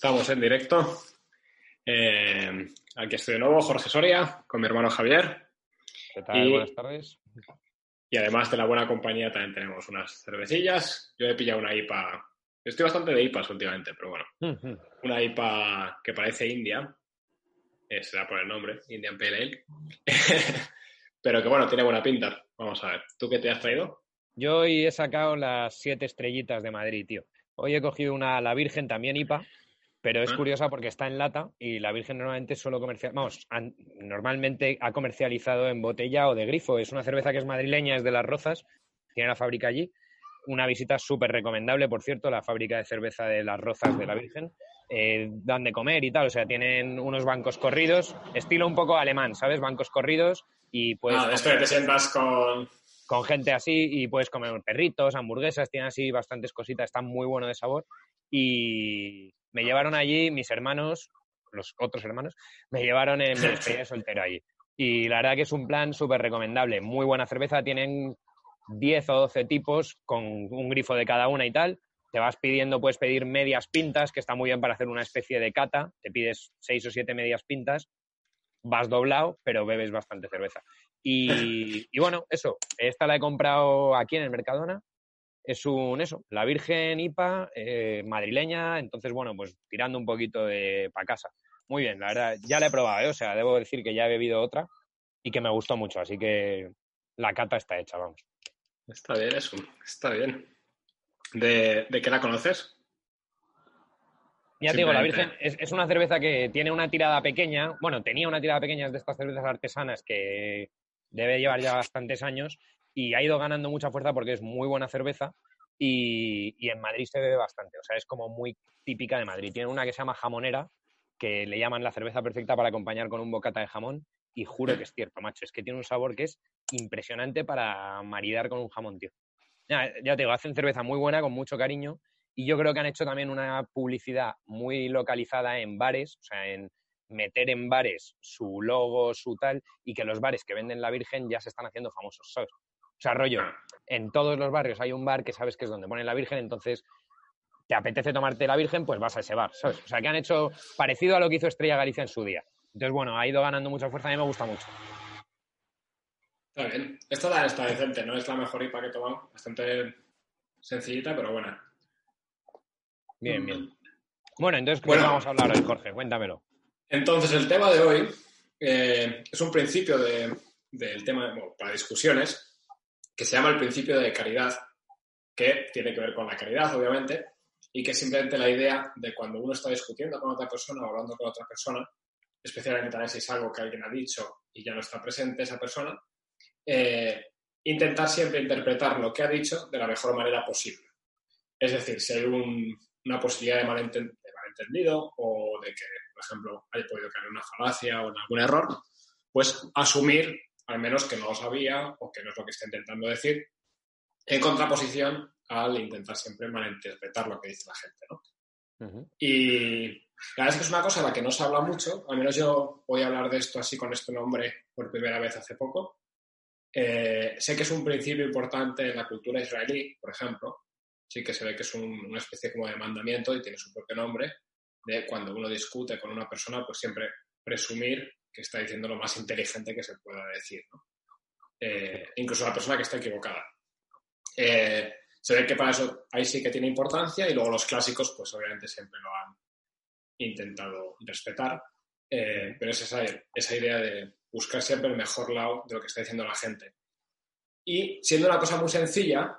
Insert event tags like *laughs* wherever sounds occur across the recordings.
estamos en directo. Eh, aquí estoy de nuevo, Jorge Soria, con mi hermano Javier. ¿Qué tal? Y- Buenas tardes. Y además de la buena compañía también tenemos unas cervecillas. Yo he pillado una IPA. Estoy bastante de IPAs últimamente, pero bueno. Una IPA que parece India. Eh, se da por el nombre, Indian Pale Ale. *laughs* pero que bueno, tiene buena pinta. Vamos a ver. ¿Tú qué te has traído? Yo hoy he sacado las siete estrellitas de Madrid, tío. Hoy he cogido una La Virgen, también IPA, pero es Ah. curiosa porque está en lata y La Virgen normalmente solo comercial, vamos, an- normalmente ha comercializado en botella o de grifo. Es una cerveza que es madrileña, es de Las Rozas, tiene la fábrica allí. Una visita súper recomendable, por cierto, la fábrica de cerveza de Las Rozas de la Virgen. Eh, dan de comer y tal, o sea, tienen unos bancos corridos, estilo un poco alemán, ¿sabes? Bancos corridos y pues ah, de esto que te sientas con... con gente así y puedes comer perritos, hamburguesas, tiene así bastantes cositas, está muy bueno de sabor. Y me llevaron allí mis hermanos, los otros hermanos, me llevaron en mi *laughs* despedida de soltero allí. Y la verdad que es un plan súper recomendable, muy buena cerveza, tienen 10 o 12 tipos con un grifo de cada una y tal. Te vas pidiendo, puedes pedir medias pintas, que está muy bien para hacer una especie de cata. Te pides 6 o 7 medias pintas, vas doblado, pero bebes bastante cerveza. Y, y bueno, eso, esta la he comprado aquí en el Mercadona. Es un, eso, la Virgen IPA eh, madrileña, entonces bueno, pues tirando un poquito de para casa. Muy bien, la verdad, ya la he probado, ¿eh? o sea, debo decir que ya he bebido otra y que me gustó mucho, así que la cata está hecha, vamos. Está bien eso, está bien. ¿De, de qué la conoces? Ya te digo, la Virgen es, es una cerveza que tiene una tirada pequeña, bueno, tenía una tirada pequeña de estas cervezas artesanas que debe llevar ya bastantes años y ha ido ganando mucha fuerza porque es muy buena cerveza y, en Madrid se bebe bastante, o sea, es como muy típica de Madrid. Tiene una que se llama jamonera, que le llaman la cerveza perfecta para acompañar con un bocata de jamón y juro que es cierto, macho, es que tiene un sabor que es impresionante para maridar con un jamón, tío. Ya, ya te digo, hacen cerveza muy buena, con mucho cariño y yo creo que han hecho también una publicidad muy localizada en bares, o sea, en meter en bares su logo, su tal, y que los bares que venden la Virgen ya se están haciendo famosos, ¿sabes? O sea, rollo, en todos los barrios hay un bar que sabes que es donde ponen la Virgen, entonces te apetece tomarte la Virgen, pues vas a ese bar, ¿sabes? O sea, que han hecho parecido a lo que hizo Estrella Galicia en su día. Entonces, bueno, ha ido ganando mucha fuerza, a mí me gusta mucho. Está bien. Esta también está decente, no es la mejor IPA que he tomado. Bastante sencillita, pero buena. Bien, bien. Bueno, entonces, ¿qué Bueno. vamos a hablar hoy, Jorge? Cuéntamelo. Entonces, el tema de hoy eh, es un principio de- del tema bueno, para discusiones que se llama el principio de caridad, que tiene que ver con la caridad, obviamente, y que es simplemente la idea de cuando uno está discutiendo con otra persona o hablando con otra persona, especialmente también si es algo que alguien ha dicho y ya no está presente esa persona, eh, intentar siempre interpretar lo que ha dicho de la mejor manera posible. Es decir, si hay un- una posibilidad de, malenten- de malentendido o de que, por ejemplo, haya podido caer una falacia o en algún error, pues asumir al menos que no lo sabía o que no es lo que está intentando decir, en contraposición al intentar siempre malinterpretar lo que dice la gente, ¿no? Ujú. Y la verdad es que es una cosa de la que no se habla mucho, al menos yo voy a hablar de esto así con este nombre por primera vez hace poco. Eh, sé que es un principio importante en la cultura israelí, por ejemplo, sí que se ve que es un- una especie como de mandamiento y tiene su propio nombre, de cuando uno discute con una persona, pues siempre presumir que está diciendo lo más inteligente que se pueda decir, ¿no? Eh, incluso la persona que está equivocada. Eh, se ve que para eso ahí sí que tiene importancia y luego los clásicos, pues obviamente siempre lo han intentado respetar, eh, pero es esa, esa idea de buscar siempre el mejor lado de lo que está diciendo la gente. Y siendo una cosa muy sencilla,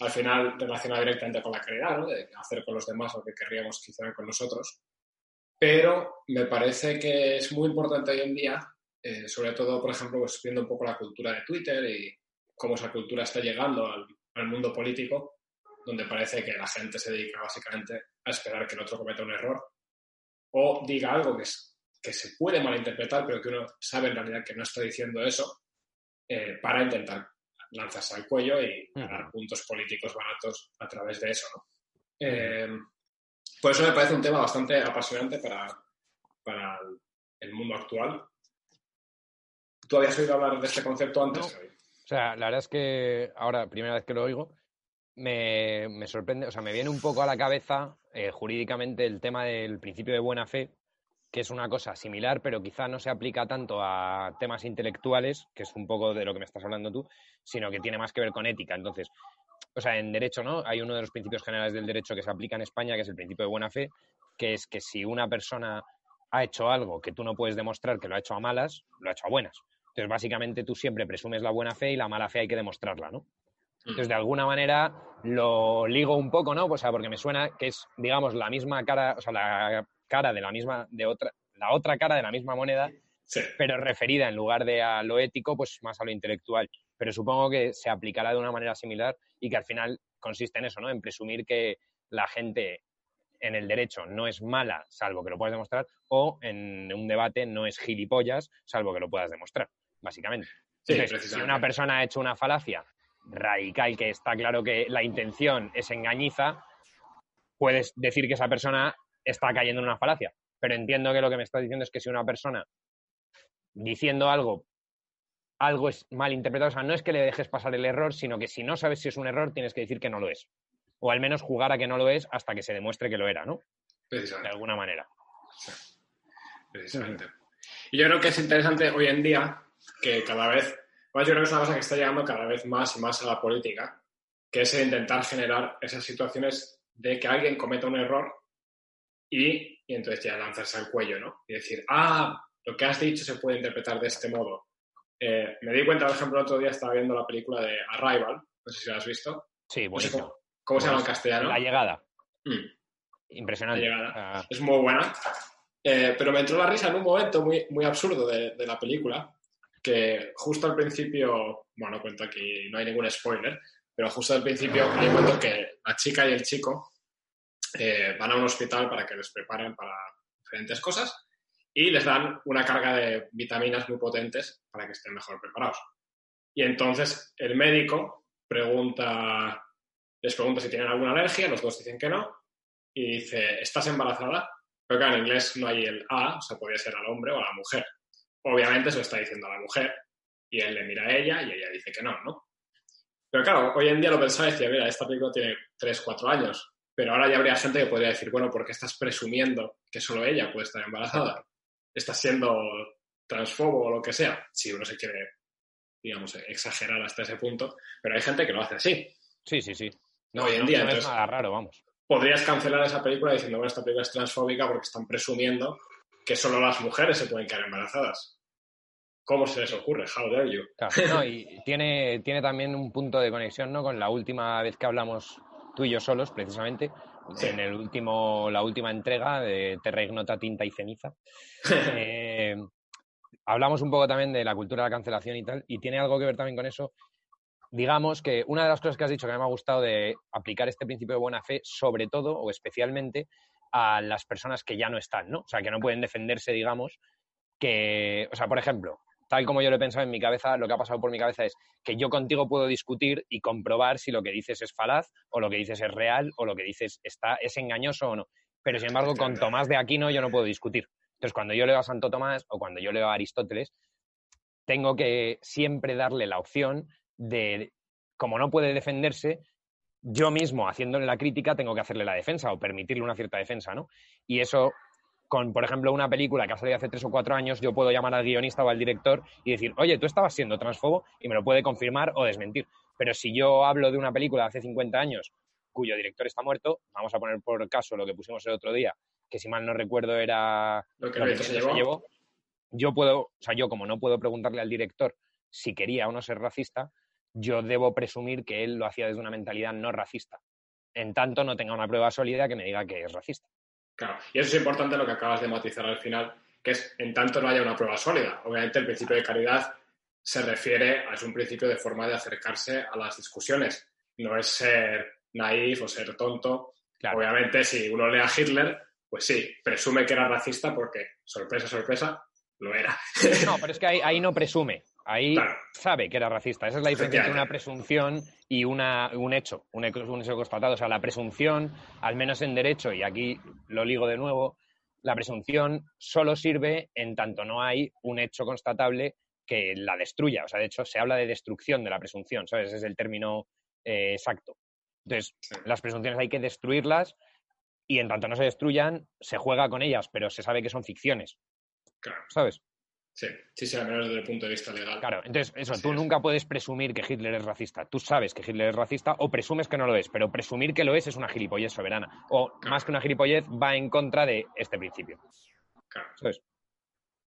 al final relacionada directamente con la caridad, ¿no? de hacer con los demás lo que querríamos que hicieran con nosotros, pero me parece que es muy importante hoy en día, eh, sobre todo, por ejemplo, pues, viendo un poco la cultura de Twitter y cómo esa cultura está llegando al, al mundo político, donde parece que la gente se dedica básicamente a esperar que el otro cometa un error o diga algo que, es, que se puede malinterpretar, pero que uno sabe en realidad que no está diciendo eso, eh, para intentar lanzarse al cuello y ganar puntos políticos baratos a través de eso. ¿no? Eh, por eso me parece un tema bastante apasionante para, para el mundo actual. ¿Tú habías oído hablar de este concepto antes? O sea, la verdad es que ahora, primera vez que lo oigo, me, me sorprende, o sea, me viene un poco a la cabeza eh, jurídicamente el tema del principio de buena fe, que es una cosa similar, pero quizá no se aplica tanto a temas intelectuales, que es un poco de lo que me estás hablando tú, sino que tiene más que ver con ética. Entonces, o sea, en derecho, ¿no? Hay uno de los principios generales del derecho que se aplica en España, que es el principio de buena fe, que es que si una persona ha hecho algo que tú no puedes demostrar que lo ha hecho a malas, lo ha hecho a buenas. Entonces, básicamente tú siempre presumes la buena fe y la mala fe hay que demostrarla, ¿no? Entonces, de alguna manera lo ligo un poco, ¿no? O sea, porque me suena que es, digamos, la misma cara, o sea, la cara de la misma, de otra, la otra cara de la misma moneda, pero referida en lugar de a lo ético, pues más a lo intelectual. Pero supongo que se aplicará de una manera similar y que al final consiste en eso, ¿no? En presumir que la gente en el derecho no es mala, salvo que lo puedas demostrar, o en un debate no es gilipollas, salvo que lo puedas demostrar, básicamente. Entonces, si una persona ha hecho una falacia radical, que está claro que la intención es engañiza, puedes decir que esa persona está cayendo en una falacia. Pero entiendo que lo que me está diciendo es que si una persona diciendo algo, algo es mal interpretado, o sea, no es que le dejes pasar el error, sino que si no sabes si es un error, tienes que decir que no lo es. O al menos jugar a que no lo es hasta que se demuestre que lo era, ¿no? De alguna manera. Precisamente. Y yo creo que es interesante hoy en día que cada vez yo creo que es una cosa que está llegando cada vez más y más a la política, que es intentar generar esas situaciones de que alguien cometa un error y, entonces ya lanzarse al cuello, ¿no? Y decir, ah, lo que has dicho se puede interpretar de este modo. Eh, me di cuenta, por ejemplo, el otro día estaba viendo la película de Arrival, no sé si la has visto. Sí, buenísimo. ¿Cómo, se llama en castellano? La llegada. Mm. Impresionante. La llegada. Ah. Es muy buena. Eh, pero me entró la risa en un momento muy, muy absurdo de, de la película, que justo al principio, bueno, cuento aquí, no hay ningún spoiler, pero justo al principio hay un momento que la chica y el chico eh, van a un hospital para que les preparen para diferentes cosas y les dan una carga de vitaminas muy potentes para que estén mejor preparados. Y entonces el médico pregunta, les pregunta si tienen alguna alergia, los dos dicen que no, y dice, ¿estás embarazada? Pero claro, en inglés no hay el A, o sea, podría ser al hombre o a la mujer. Obviamente se lo está diciendo a la mujer y él le mira a ella y ella dice que no, ¿no? Pero claro, hoy en día lo pensaba y decía, mira, esta película tiene 3, 4 años, pero ahora ya habría gente que podría decir, bueno, ¿por qué estás presumiendo que solo ella puede estar embarazada? Estás siendo transfobo o lo que sea, si uno se quiere, digamos, exagerar hasta ese punto, pero hay gente que lo hace así. Sí, sí, sí. No, hoy en día, no es nada raro, vamos. Podrías cancelar esa película diciendo, bueno, esta película es transfóbica porque están presumiendo que solo las mujeres se pueden quedar embarazadas. ¿Cómo se les ocurre? How dare you? Claro, y tiene, tiene también un punto de conexión ¿no? con la última vez que hablamos tú y yo solos, precisamente, en el último, la última entrega de Terra Ignota, Tinta y Ceniza. *laughs* Eh, hablamos un poco también de la cultura de la cancelación y tal, y tiene algo que ver también con eso. Digamos que una de las cosas que has dicho que me ha gustado de aplicar este principio de buena fe, sobre todo o especialmente, a las personas que ya no están, ¿no? O sea, que no pueden defenderse, digamos, que, o sea, por ejemplo, tal como yo lo he pensado en mi cabeza, lo que ha pasado por mi cabeza es que yo contigo puedo discutir y comprobar si lo que dices es falaz o lo que dices es real o lo que dices está, es engañoso o no. Pero sin embargo, con Tomás de Aquino yo no puedo discutir. Entonces, cuando yo leo a Santo Tomás o cuando yo leo a Aristóteles, tengo que siempre darle la opción de, como no puede defenderse, yo mismo haciéndole la crítica tengo que hacerle la defensa o permitirle una cierta defensa, ¿no? Y eso, con, por ejemplo, una película que ha salido hace tres o cuatro años, yo puedo llamar al guionista o al director y decir, oye, tú estabas siendo transfobo y me lo puede confirmar o desmentir. Pero si yo hablo de una película de hace 50 años cuyo director está muerto, vamos a poner por caso lo que pusimos el otro día, que si mal no recuerdo era lo que, se, llevó. Yo puedo, o sea, yo como no puedo preguntarle al director si quería o no ser racista, yo debo presumir que él lo hacía desde una mentalidad no racista. En tanto no tenga una prueba sólida que me diga que es racista. Claro, y eso es importante lo que acabas de matizar al final, que es en tanto no haya una prueba sólida. Obviamente el principio de caridad se refiere a es un principio de forma de acercarse a las discusiones. No es ser naif o ser tonto. Obviamente, si uno lee a Hitler, pues sí, presume que era racista porque, sorpresa, sorpresa, lo era. No, pero es que ahí, no presume. Ahí sabe que era racista. Esa es la diferencia entre una presunción y una, un hecho, un, un hecho constatado. O sea, la presunción, al menos en derecho, y aquí lo ligo de nuevo, la presunción solo sirve en tanto no hay un hecho constatable que la destruya. O sea, de hecho, se habla de destrucción de la presunción, ¿sabes? Ese es el término eh, exacto. Entonces, las presunciones hay que destruirlas y en tanto no se destruyan, se juega con ellas, pero se sabe que son ficciones. Claro. ¿Sabes? Sí, sí, sí, al menos desde el punto de vista legal. Claro, entonces eso, tú nunca puedes presumir que Hitler es racista. Tú sabes que Hitler es racista o presumes que no lo es, pero presumir que lo es es una gilipollez soberana. O más que una gilipollez, va en contra de este principio. Claro.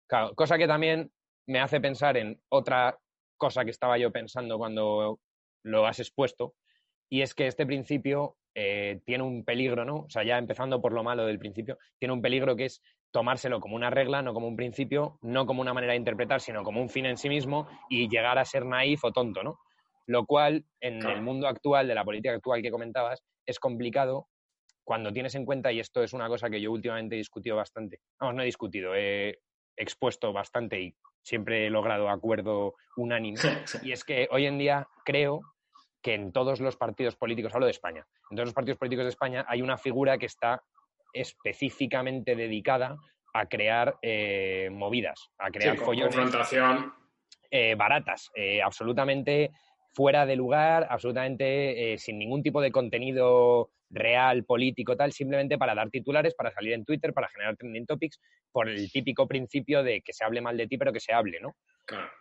Claro, cosa que también me hace pensar en otra cosa que estaba yo pensando cuando lo has expuesto, y es que este principio eh, tiene un peligro, ¿no? O sea, ya empezando por lo malo del principio, tiene un peligro que es tomárselo como una regla, no como un principio, no como una manera de interpretar, sino como un fin en sí mismo y llegar a ser naif o tonto, ¿no? Lo cual, en el mundo actual, de la política actual que comentabas, es complicado cuando tienes en cuenta, y esto es una cosa que yo últimamente he discutido bastante, vamos, no he discutido, he expuesto bastante y siempre he logrado acuerdo unánime, y es que hoy en día creo que en todos los partidos políticos, hablo de España, en todos los partidos políticos de España hay una figura que está específicamente dedicada a crear eh, movidas, a crear sí, confrontación. Eh, baratas, eh, absolutamente fuera de lugar, absolutamente sin ningún tipo de contenido real, político, tal, simplemente para dar titulares, para salir en Twitter, para generar trending topics, por el típico principio de que se hable mal de ti, pero que se hable, ¿no?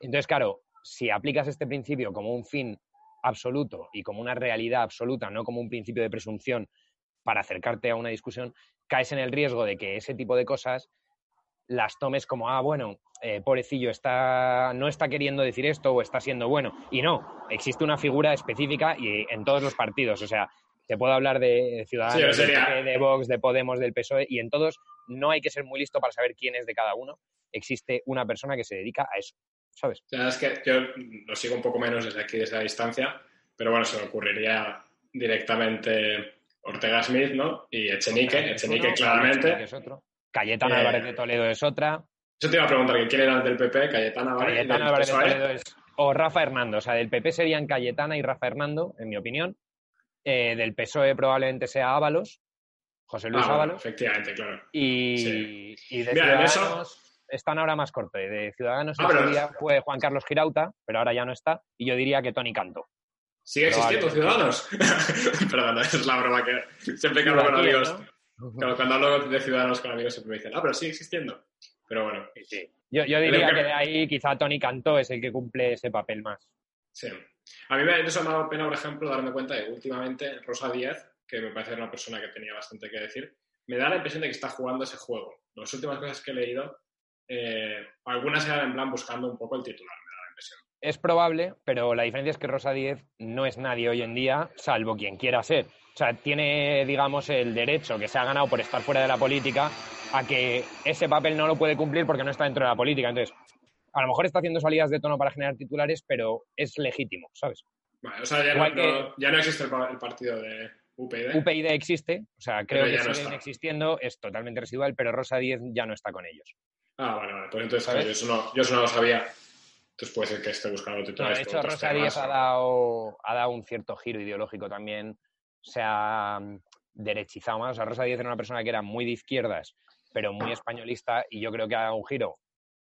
Entonces, claro, si aplicas este principio como un fin absoluto y como una realidad absoluta, no como un principio de presunción para acercarte a una discusión, caes en el riesgo de que ese tipo de cosas las tomes como, ah, bueno, eh, pobrecillo, está, no está queriendo decir esto o está siendo bueno. Y no, existe una figura específica y en todos los partidos. O sea, te puedo hablar de Ciudadanos, de, Vox, de Podemos, del PSOE, y en todos no hay que ser muy listo para saber quién es de cada uno. Existe una persona que se dedica a eso, ¿sabes? es que yo lo sigo un poco menos desde aquí, desde la distancia, pero bueno, se me ocurriría directamente Ortega Smith, ¿no? Y Echenique, Echenique claramente. es otro. Cayetana Álvarez de Toledo es otra. Yo te iba a preguntar, ¿quién era el del PP? Cayetana Álvarez. De Toledo es o Rafa Hernando. O sea, del PP serían Cayetana y Rafa Hernando, en mi opinión. Eh, del PSOE probablemente sea Ábalos, José Luis ah, Ábalos. efectivamente, claro. Y, de Ciudadanos están ahora más cortos. De Ciudadanos ah, fue Juan Carlos Girauta, pero ahora ya no está. Y yo diría que Tony Canto. ¿Sigue existiendo Ciudadanos? *laughs* Perdón, es la broma que siempre que hablo con amigos. Cuando hablo de Ciudadanos con amigos siempre me dicen, ah, pero sigue existiendo. Pero bueno. Yo, diría que de ahí quizá Tony Cantó es el que cumple ese papel más. Sí. A mí me, ha dado pena, por ejemplo, darme cuenta de que últimamente Rosa Díaz, que me parece una persona que tenía bastante que decir, me da la impresión de que está jugando ese juego. Las últimas cosas que he leído, eh, algunas eran en plan buscando un poco el titular, me da la impresión. Es probable, pero la diferencia es que Rosa Díez no es nadie hoy en día, salvo quien quiera ser. O sea, tiene, digamos, el derecho que se ha ganado por estar fuera de la política a que ese papel no lo puede cumplir porque no está dentro de la política. Entonces, a lo mejor está haciendo salidas de tono para generar titulares, pero es legítimo, ¿sabes? o sea, ya, no, existe el partido de UPyD. UPyD existe, o sea, creo que siguen existiendo, es totalmente residual, pero Rosa Díez ya no está con ellos. Ah, vale, vale, pues entonces yo, eso no, yo eso no lo sabía. Entonces puede ser que esté buscando titulares. de hecho, Rosa Díez ha dado, ha dado un cierto giro ideológico también, se ha mm, derechizado más. O sea, Rosa Díez era una persona que era muy de izquierdas, pero muy españolista, y yo creo que ha dado un giro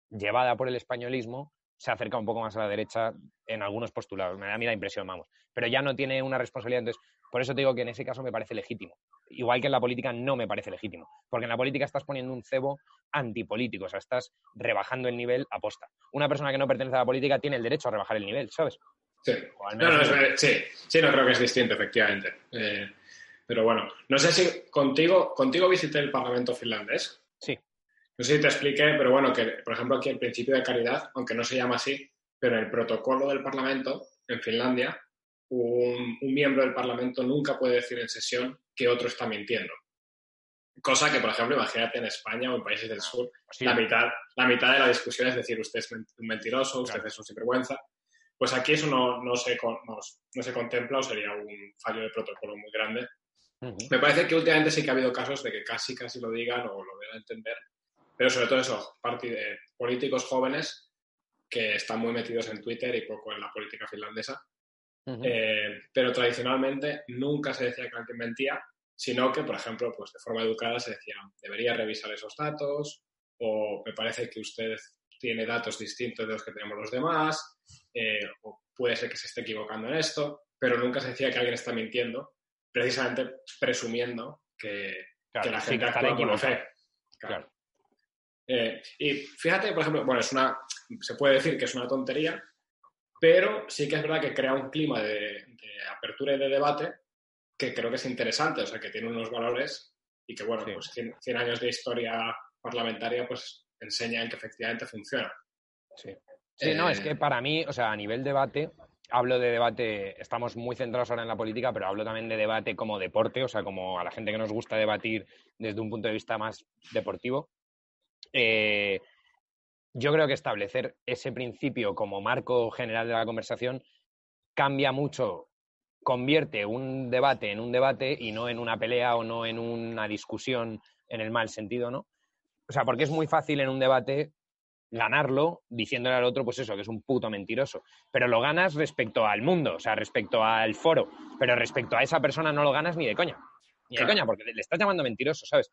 llevada por el españolismo, se acerca un poco más a la derecha en algunos postulados. Me da a mí la impresión, vamos. Pero ya no tiene una responsabilidad. Entonces, por eso te digo que en ese caso me parece legítimo. Igual que en la política no me parece legítimo. Porque en la política estás poniendo un cebo antipolítico. O sea, estás rebajando el nivel a posta. Una persona que no pertenece a la política tiene el derecho a rebajar el nivel, ¿sabes? Sí. No, no, sí. sí, no creo que es distinto, efectivamente. Eh, pero bueno, no sé si contigo, contigo visité el Parlamento finlandés. Sí. No sé si te expliqué, pero bueno, que por ejemplo aquí el principio de caridad, aunque no se llama así, pero en el protocolo del Parlamento en Finlandia, un, miembro del Parlamento nunca puede decir en sesión que otro está mintiendo. Cosa que, por ejemplo, imagínate en España o en países del sur, la, mitad, la mitad de la discusión es decir, usted es un mentiroso, usted es un sinvergüenza. Pues aquí eso no, no, se, no, se contempla o sería un fallo de protocolo muy grande. Me parece que últimamente sí que ha habido casos de que casi, casi lo digan o lo a entender, pero sobre todo eso, de políticos jóvenes que están muy metidos en Twitter y poco en la política finlandesa. Eh, pero tradicionalmente nunca se decía que alguien mentía, sino que, por ejemplo, pues de forma educada se decía, debería revisar esos datos, o me parece que usted tiene datos distintos de los que tenemos los demás, eh, o puede ser que se esté equivocando en esto, pero nunca se decía que alguien está mintiendo, precisamente presumiendo que, la gente actúa por fe. Claro. Eh, y fíjate, por ejemplo, bueno, es una, se puede decir que es una tontería, pero sí que es verdad que crea un clima de, de apertura y de debate que creo que es interesante, o sea, que tiene unos valores y que, bueno, pues 100, años de historia parlamentaria pues enseñan que efectivamente funciona. Sí. Sí, no, es que eh, para mí, o sea, a nivel debate, hablo de debate, estamos muy centrados ahora en la política, pero hablo también de debate como deporte, o sea, como a la gente que nos gusta debatir desde un punto de vista más deportivo. Eh, yo creo que establecer ese principio como marco general de la conversación cambia mucho convierte un debate en un debate y no en una pelea o no en una discusión en el mal sentido, ¿no? O sea, porque es muy fácil en un debate ganarlo diciéndole al otro, pues eso, que es un puto mentiroso. Pero lo ganas respecto al mundo, o sea, respecto al foro. Pero respecto a esa persona no lo ganas ni de coña. Ni de coña, porque le estás llamando mentiroso, ¿sabes?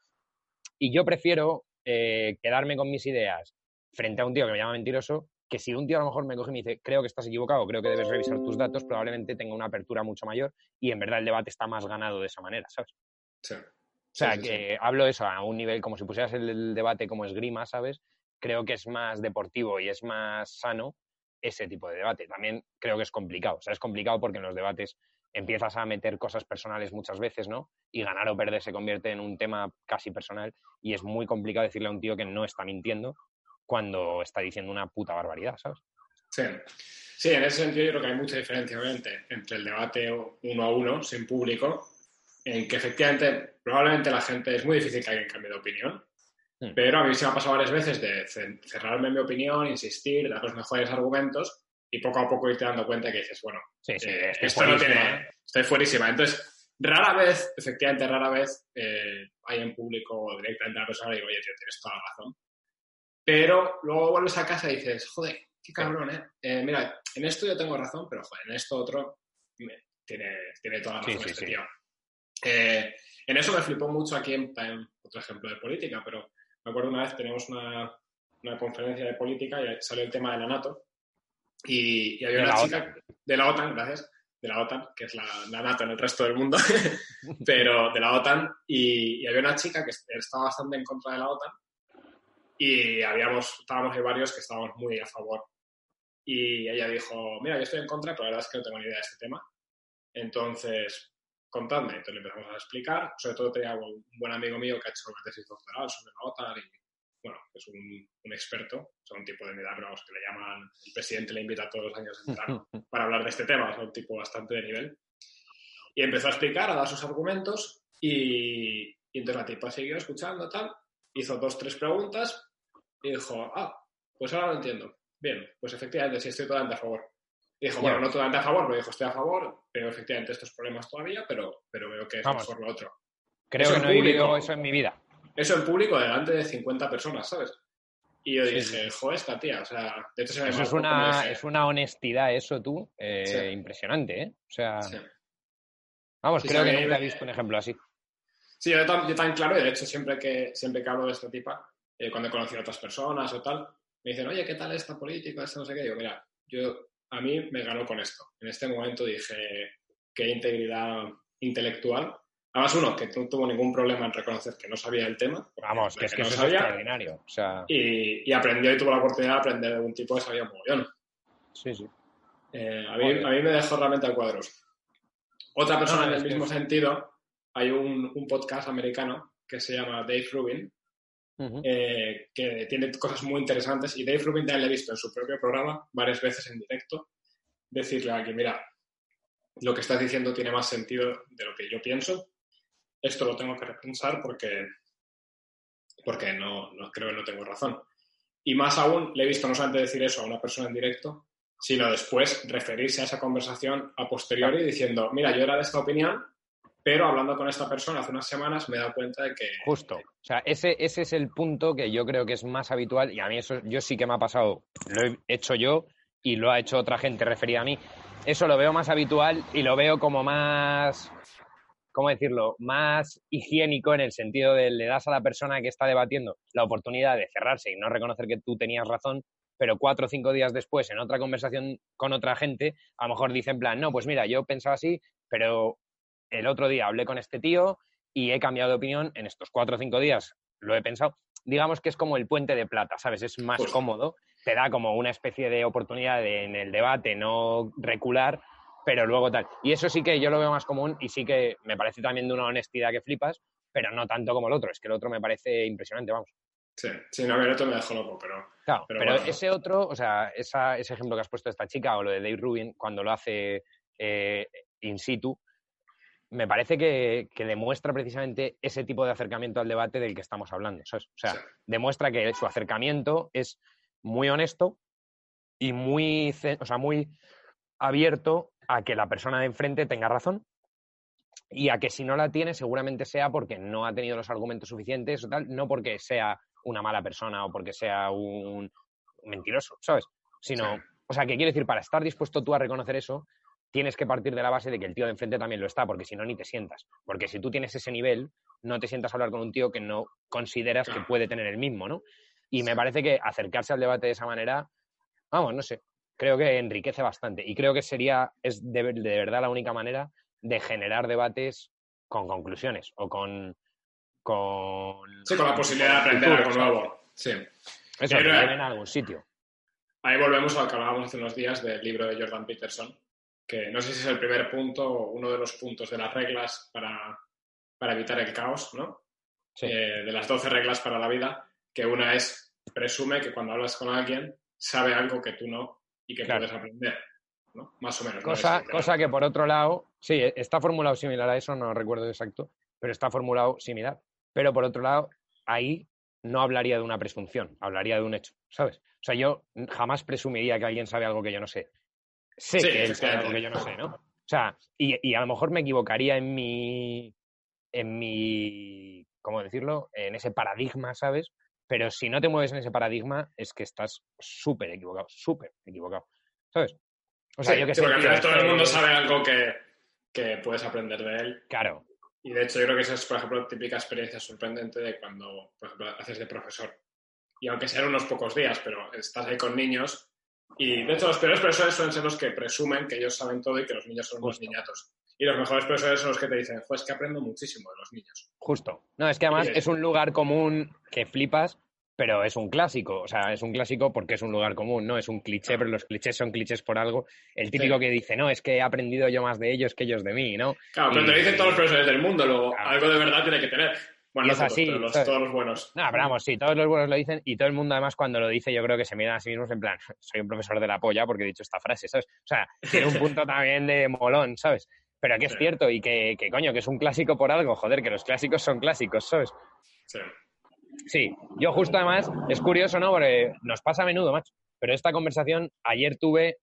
Y yo prefiero eh, quedarme con mis ideas frente a un tío que me llama mentiroso que si un tío a lo mejor me coge y me dice, creo que estás equivocado, creo que debes revisar tus datos, probablemente tenga una apertura mucho mayor y en verdad el debate está más ganado de esa manera, ¿sabes? Sí. O sea, que hablo eso a un nivel como si pusieras el, debate como esgrima, ¿sabes? Creo que es más deportivo y es más sano ese tipo de debate. También creo que es complicado. O sea, es complicado porque en los debates empiezas a meter cosas personales muchas veces, ¿no? Y ganar o perder se convierte en un tema casi personal y es muy complicado decirle a un tío que no está mintiendo cuando está diciendo una puta barbaridad, ¿sabes? Sí. Sí, en ese sentido yo creo que hay mucha diferencia, obviamente, entre el debate uno a uno, sin público, en que efectivamente, probablemente la gente, es muy difícil que alguien cambie de opinión, hmm. pero a mí se me ha pasado varias veces de cerrarme en mi opinión, insistir, dar los mejores argumentos y poco a poco irte dando cuenta que dices, bueno, eh, esto no tiene, estoy fuerísima. Entonces, rara vez, efectivamente, rara vez eh, hay en público directamente a la persona y digo, oye, tío, tienes toda la razón. Pero luego vuelves a casa y dices, joder, qué cabrón, ¿eh? ¿eh? Mira, en esto yo tengo razón, pero joder, en esto otro tiene, tiene toda la razón este tío. Eh, en eso me flipó mucho aquí en, otro ejemplo de política, pero me acuerdo una vez tenemos una, una conferencia de política y salió el tema de la NATO y, había una chica de la OTAN, gracias, de la OTAN, que es la, la NATO en el resto del mundo, *laughs* pero de la OTAN, y, y, había una chica que estaba bastante en contra de la OTAN y habíamos, estábamos ahí varios que estábamos muy a favor. Y ella dijo, mira, yo estoy en contra, pero la verdad es que no tengo ni idea de este tema. Entonces, contadme. Entonces le empezamos a explicar. Sobre todo tenía un buen amigo mío que ha hecho una tesis doctoral sobre la OTAN y, bueno, es un, un experto, o sea, un tipo de edad, pero que le llaman, el presidente le invita todos los años a entrar *laughs* para hablar de este tema, es un tipo bastante de nivel. Y empezó a explicar, a dar sus argumentos y, y entonces la tipa siguió escuchando tal, hizo dos, tres preguntas y dijo, ah, pues ahora lo entiendo. Bien, pues efectivamente sí estoy totalmente a favor. Y dijo, bueno, no totalmente a favor, pero dijo, estoy a favor, veo efectivamente estos problemas todavía, pero, pero veo que es mejor lo otro. Creo que no he vivido eso en mi vida. Eso en público delante de 50 personas, ¿sabes? Y yo dije, joder, esta tía, o sea, de hecho se me eso es una, es una honestidad, eso tú, eh, impresionante, ¿eh? O sea, vamos, creo que nunca he visto un ejemplo así. Sí, yo, yo tan claro, y de hecho siempre que, siempre que hablo de esta tipa, eh, cuando he conocido a otras personas o tal, me dicen, oye, ¿qué tal esta política? Esto no sé qué. Digo, mira, yo, a mí me ganó con esto. En este momento dije, qué integridad intelectual. Además, uno, que no tuvo ningún problema en reconocer que no sabía el tema. Vamos, que es que, no eso sabía, es extraordinario. y, y, aprendió y tuvo la oportunidad de aprender de un tipo que sabía un mogollón. Sí, sí. Eh, a, mí, a, mí, me dejó realmente a cuadros. Otra persona en el mismo sentido, hay un, un, podcast americano que se llama Dave Rubin, eh, que tiene cosas muy interesantes. Y Dave Rubin también le he visto en su propio programa varias veces en directo decirle a alguien, mira, lo que estás diciendo tiene más sentido de lo que yo pienso. Esto lo tengo que repensar porque porque no, no creo que no tengo razón. Y más aún, le he visto no solamente decir eso a una persona en directo, sino después referirse a esa conversación a posteriori diciendo, mira, yo era de esta opinión, pero hablando con esta persona hace unas semanas me he dado cuenta de que... Justo. O sea, ese, ese es el punto que yo creo que es más habitual y a mí eso yo sí que me ha pasado, lo he hecho yo y lo ha hecho otra gente referida a mí. Eso lo veo más habitual y lo veo como más, ¿cómo decirlo? Más higiénico en el sentido de le das a la persona que está debatiendo la oportunidad de cerrarse y no reconocer que tú tenías razón, pero cuatro o cinco días después, en otra conversación con otra gente, a lo mejor dicen en plan, no, pues mira, yo pensaba así, pero el otro día hablé con este tío y he cambiado de opinión en estos cuatro o cinco días, lo he pensado. Digamos que es como el puente de plata, ¿sabes? Es más Pues- cómodo, te da como una especie de oportunidad de, en el debate no recular, pero luego tal. Y eso sí que yo lo veo más común y sí que me parece también de una honestidad que flipas, pero no tanto como el otro. Es que el otro me parece impresionante, vamos. Sí, sí, no, el otro me dejó loco, pero... Claro, Pero pero, bueno. ese otro, o sea, esa- ese ejemplo que has puesto de esta chica o lo de Dave Rubin, cuando lo hace eh, in situ, me parece que, que demuestra precisamente ese tipo de acercamiento al debate del que estamos hablando. ¿sabes? O sea, demuestra que su acercamiento es muy honesto y muy, o sea, muy abierto a que la persona de enfrente tenga razón y a que si no la tiene seguramente sea porque no ha tenido los argumentos suficientes o tal, no porque sea una mala persona o porque sea un mentiroso, ¿sabes? Sino, Sí. o sea, que quiero decir, para estar dispuesto tú a reconocer eso, tienes que partir de la base de que el tío de enfrente también lo está, porque si no, ni te sientas. Porque si tú tienes ese nivel, no te sientas a hablar con un tío que no consideras que puede tener el mismo, ¿no? Y me parece que acercarse al debate de esa manera, vamos, no sé, creo que enriquece bastante. Y creo que sería, es de, de verdad la única manera de generar debates con conclusiones o con. con Sí, con la posibilidad de aprender algo nuevo. Sí. Eso, que lleven a algún sitio. Ahí volvemos a lo que hablábamos hace unos días del libro de Jordan Peterson, que no sé si es el primer punto o uno de los puntos de las reglas para, para evitar el caos, ¿no? Sí. Eh, de las 12 reglas para la vida, que una es presume que cuando hablas con alguien sabe algo que tú no y que Claro. puedes aprender, ¿no? Más o menos. ¿no? Cosa, cosa que por otro lado, sí, está formulado similar a eso, no recuerdo exacto, pero está formulado similar. Pero por otro lado, ahí no hablaría de una presunción, hablaría de un hecho, ¿sabes? O sea, yo jamás presumiría que alguien sabe algo que yo no sé. Sé Sí, que él sabe algo efectivamente. que yo no sé, ¿no? O sea, y, y a lo mejor me equivocaría en mi, en mi, ¿cómo decirlo? En ese paradigma, ¿sabes? Pero si no te mueves en ese paradigma, es que estás súper equivocado, súper equivocado, ¿sabes? O sea, Sí, yo que sí, sé, porque al final todo el mundo sabe algo que, que puedes aprender de él. Claro, Y de hecho, yo creo que esa es, por ejemplo, típica experiencia sorprendente de cuando, por ejemplo, haces de profesor. Y aunque sean unos pocos días, pero estás ahí con niños. Y de hecho, los peores profesores suelen ser los que presumen que ellos saben todo y que los niños son unos niñatos. Y los mejores profesores son los que te dicen, pues que aprendo muchísimo de los niños. justo. No, es que además es un lugar común que flipas, pero es un clásico. O sea, es un clásico porque es un lugar común, ¿no? Es un cliché, pero los clichés son clichés por algo. El típico Sí. que dice, no, es que he aprendido yo más de ellos que ellos de mí, ¿no? Claro, pero te lo dicen todos los profesores del mundo, luego Claro. algo de verdad tiene que tener. Bueno, Y no es todos, así, todos los buenos. No, pero vamos, sí, todos los buenos lo dicen y todo el mundo además cuando lo dice yo creo que se miran a sí mismos en plan, soy un profesor de la polla porque he dicho esta frase, ¿sabes? O sea, tiene un punto también de molón, ¿sabes? Pero que es Sí. cierto y que, que coño, que es un clásico por algo, joder, que los clásicos son clásicos, ¿sabes? Sí. Sí, yo justo además, es curioso, ¿no? Porque nos pasa a menudo, macho. Pero esta conversación, ayer tuve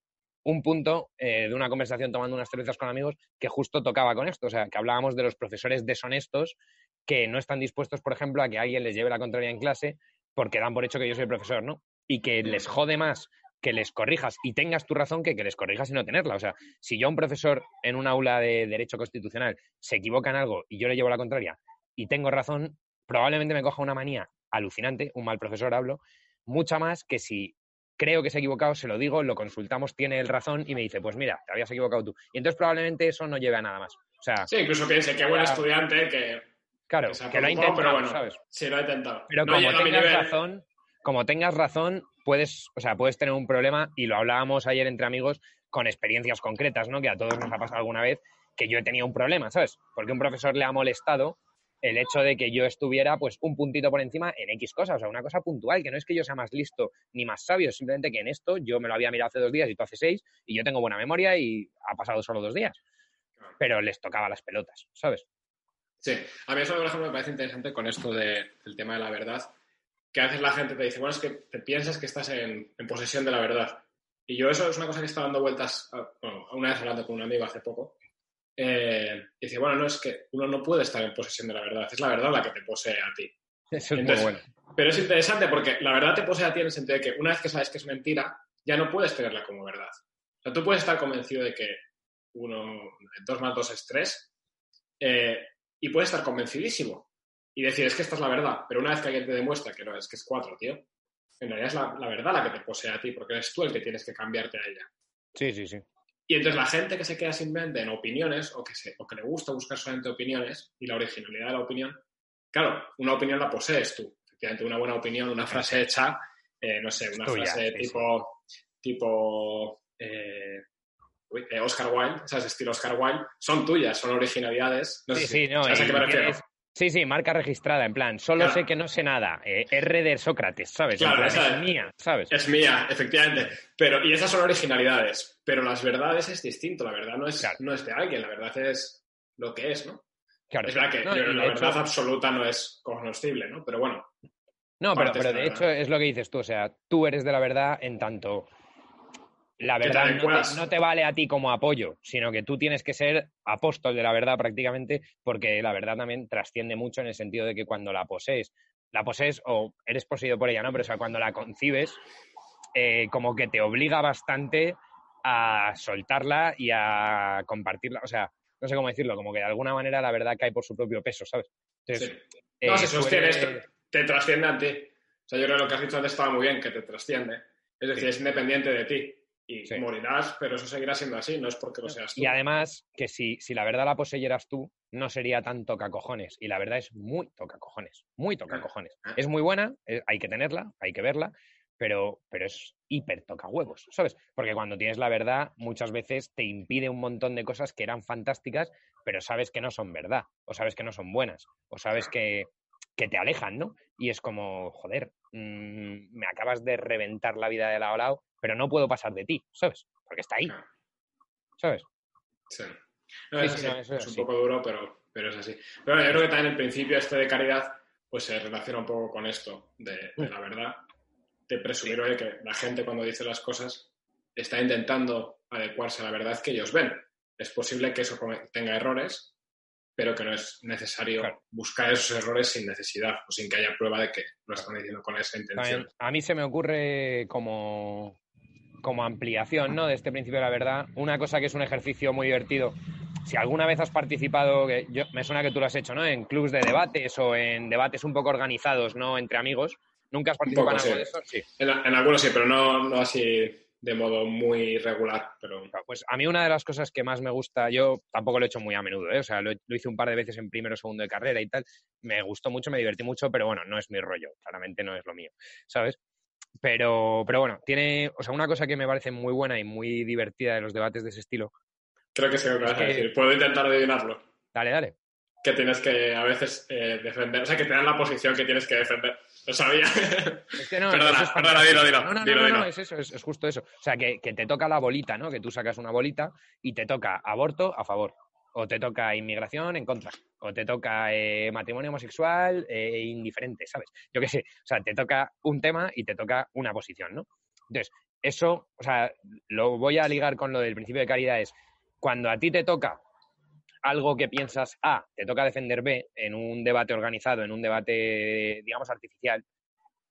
un punto eh, de una conversación tomando unas cervezas con amigos que justo tocaba con esto. O sea, que hablábamos de los profesores deshonestos que no están dispuestos, por ejemplo, a que alguien les lleve la contraria en clase porque dan por hecho que yo soy profesor, ¿no? Y que les jode más que les corrijas y tengas tu razón que que les corrijas y no tenerla. O sea, si yo a un profesor en un aula de Derecho Constitucional se equivoca en algo y yo le llevo la contraria y tengo razón, probablemente me coja una manía alucinante, un mal profesor hablo, mucha más que si creo que se ha equivocado, se lo digo, lo consultamos, tiene el razón y me dice, pues mira, te habías equivocado tú. Y entonces probablemente eso no lleve a nada más. O sea, Sí, incluso piense qué buen estudiante que, claro, que lo ha intentado, pero bueno, ¿sabes? sí lo ha intentado. Pero No como tengas razón, como tengas razón, puedes, o sea, puedes tener un problema, y lo hablábamos ayer entre amigos con experiencias concretas, ¿no? Que a todos nos ha pasado alguna vez que yo he tenido un problema, ¿sabes? Porque un profesor le ha molestado el hecho de que yo estuviera pues un puntito por encima en X cosas, o sea, una cosa puntual, que no es que yo sea más listo ni más sabio, simplemente que en esto yo me lo había mirado hace dos días y tú hace seis, y yo tengo buena memoria y ha pasado solo dos días. Pero les tocaba las pelotas, ¿sabes? Sí, a mí eso, por ejemplo, me parece interesante con esto del tema de la verdad, que a veces la gente te dice, bueno, es que te piensas que estás en, posesión de la verdad. Y yo eso es una cosa que estaba dando vueltas, bueno, una vez hablando con un amigo hace poco, eh, y dice, bueno, no, es que uno no puede estar en posesión de la verdad, es la verdad la que te posee a ti. Eso *laughs* es muy bueno. Pero es interesante porque la verdad te posee a ti en el sentido de que una vez que sabes que es mentira, ya no puedes tenerla como verdad. O sea, tú puedes estar convencido de que uno, dos más dos es tres, eh, y puedes estar convencidísimo y decir, es que esta es la verdad, pero una vez que alguien te demuestra que no, es que es cuatro, tío, en realidad es la, verdad la que te posee a ti, porque eres tú el que tienes que cambiarte a ella. Sí, sí, sí. Y entonces la gente que se queda simplemente en opiniones o que, se, o que le gusta buscar solamente opiniones y la originalidad de la opinión, claro, una opinión la posees tú. Efectivamente, una buena opinión, una frase hecha, eh, no sé, una frase tipo, tipo eh, Oscar Wilde, ¿sabes? Estilo Oscar Wilde, son tuyas, son originalidades. sí, sí, no, ¿sabes a qué me refiero? Sí, sí, marca registrada, en plan, solo sé que no sé nada. Eh, R de Sócrates, ¿sabes? Claro, es mía, ¿sabes? Es mía, efectivamente. Pero, y esas son originalidades. Pero las verdades es distinto. La verdad no es, no es de alguien, la verdad es lo que es, ¿no? Claro. Es verdad que la verdad absoluta no es cognoscible, ¿no? Pero bueno. No, pero, pero de hecho es lo que dices tú. O sea, tú eres de la verdad en tanto la verdad no te, vale a ti como apoyo, sino que tú tienes que ser apóstol de la verdad prácticamente, porque la verdad también trasciende mucho en el sentido de que cuando la posees, la posees o eres poseído por ella, ¿no? Pero o sea, cuando la concibes, eh, como que te obliga bastante a soltarla y a compartirla. O sea, no sé cómo decirlo, como que de alguna manera la verdad cae por su propio peso, ¿sabes? Entonces, sí. No, eh, te trasciende a ti. O sea, yo creo que lo que has dicho antes estaba muy bien, que te trasciende. Es decir, es independiente de ti y morirás, pero eso seguirá siendo así, no es porque lo seas tú. Y además, que si, si la verdad la poseyeras tú, no sería tan toca cojones. Y la verdad es muy toca cojones, muy toca cojones. Ah. Es muy buena, eh, hay que tenerla, hay que verla, pero, pero es hiper toca huevos, ¿sabes? Porque cuando tienes la verdad, muchas veces te impide un montón de cosas que eran fantásticas, pero sabes que no son verdad, o sabes que no son buenas, o sabes que, que te alejan, ¿no? Y es como, joder, mm, me acabas de reventar la vida de lado a lado, pero no puedo pasar de ti, ¿sabes? Porque está ahí, ¿sabes? Sí. es, un poco duro, pero, pero es así. Pero yo creo que también el principio este de caridad pues se relaciona un poco con esto de, la verdad, de presumir que la gente cuando dice las cosas está intentando adecuarse a la verdad que ellos ven. Es posible que eso tenga errores, pero que no es necesario buscar esos errores sin necesidad o sin que haya prueba de que lo están diciendo con esa intención. a mí se me ocurre como, como ampliación ¿no? de este principio de la verdad, una cosa que es un ejercicio muy divertido. Si alguna vez has participado, que yo, me suena que tú lo has hecho, ¿no? En clubs de debates o en debates un poco organizados, ¿no? Entre amigos. ¿Nunca has participado en algo de eso? Sí. En, en, algunos sí, pero no, no así de modo muy regular. Pero... Pues a mí una de las cosas que más me gusta, yo tampoco lo he hecho muy a menudo, ¿eh? o sea, lo, hice un par de veces en primero o segundo de carrera y tal, me gustó mucho, me divertí mucho, pero bueno, no es mi rollo, claramente no es lo mío, ¿sabes? Pero, pero bueno, tiene, o sea, una cosa que me parece muy buena y muy divertida de los debates de ese estilo. Creo que sé lo que vas a decir. Puedo intentar adivinarlo. Dale, dale. Que tienes que a veces eh, defender, o sea, que te dan la posición que tienes que defender. Lo sabía. *laughs* Es que no, perdona, es perdona, dilo, dilo. No, no, no, no, es eso, es, justo eso. O sea, que, que, te toca la bolita, ¿no? Que tú sacas una bolita y te toca aborto a favor, o te toca inmigración en contra, o te toca eh, matrimonio homosexual eh, indiferente, ¿sabes? Yo qué sé. O sea, te toca un tema y te toca una posición, ¿no? Entonces, eso, o sea, lo voy a ligar con lo del principio de caridad, es cuando a ti te toca algo que piensas A, te toca defender B en un debate organizado, en un debate, digamos, artificial,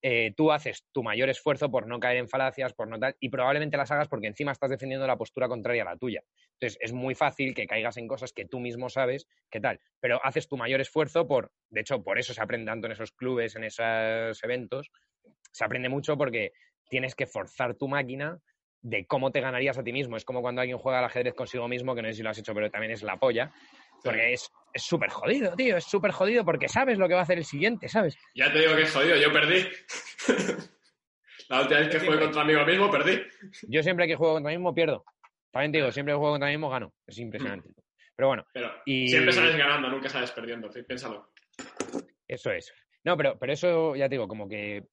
eh, tú haces tu mayor esfuerzo por no caer en falacias, por no tal, y probablemente las hagas porque encima estás defendiendo la postura contraria a la tuya. Entonces, es muy fácil que caigas en cosas que tú mismo sabes qué tal, pero haces tu mayor esfuerzo por, de hecho, por eso se aprende tanto en esos clubes, en esos eventos, se aprende mucho porque tienes que forzar tu máquina de cómo te ganarías a ti mismo. Es como cuando alguien juega al ajedrez consigo mismo, que no sé si lo has hecho, pero también es la polla. Porque es súper jodido, tío. Es súper jodido porque sabes lo que va a hacer el siguiente, ¿sabes? Ya te digo que es jodido. Yo perdí. *laughs* la última vez que jugué contra mí mismo, perdí. Yo siempre que juego contra mí mismo, pierdo. También te digo, siempre que juego contra mí mismo, gano. Es impresionante. Mm. Pero bueno. y... Siempre sales ganando, nunca sales perdiendo. Piénsalo. Eso es. No, pero, pero eso ya te digo, como que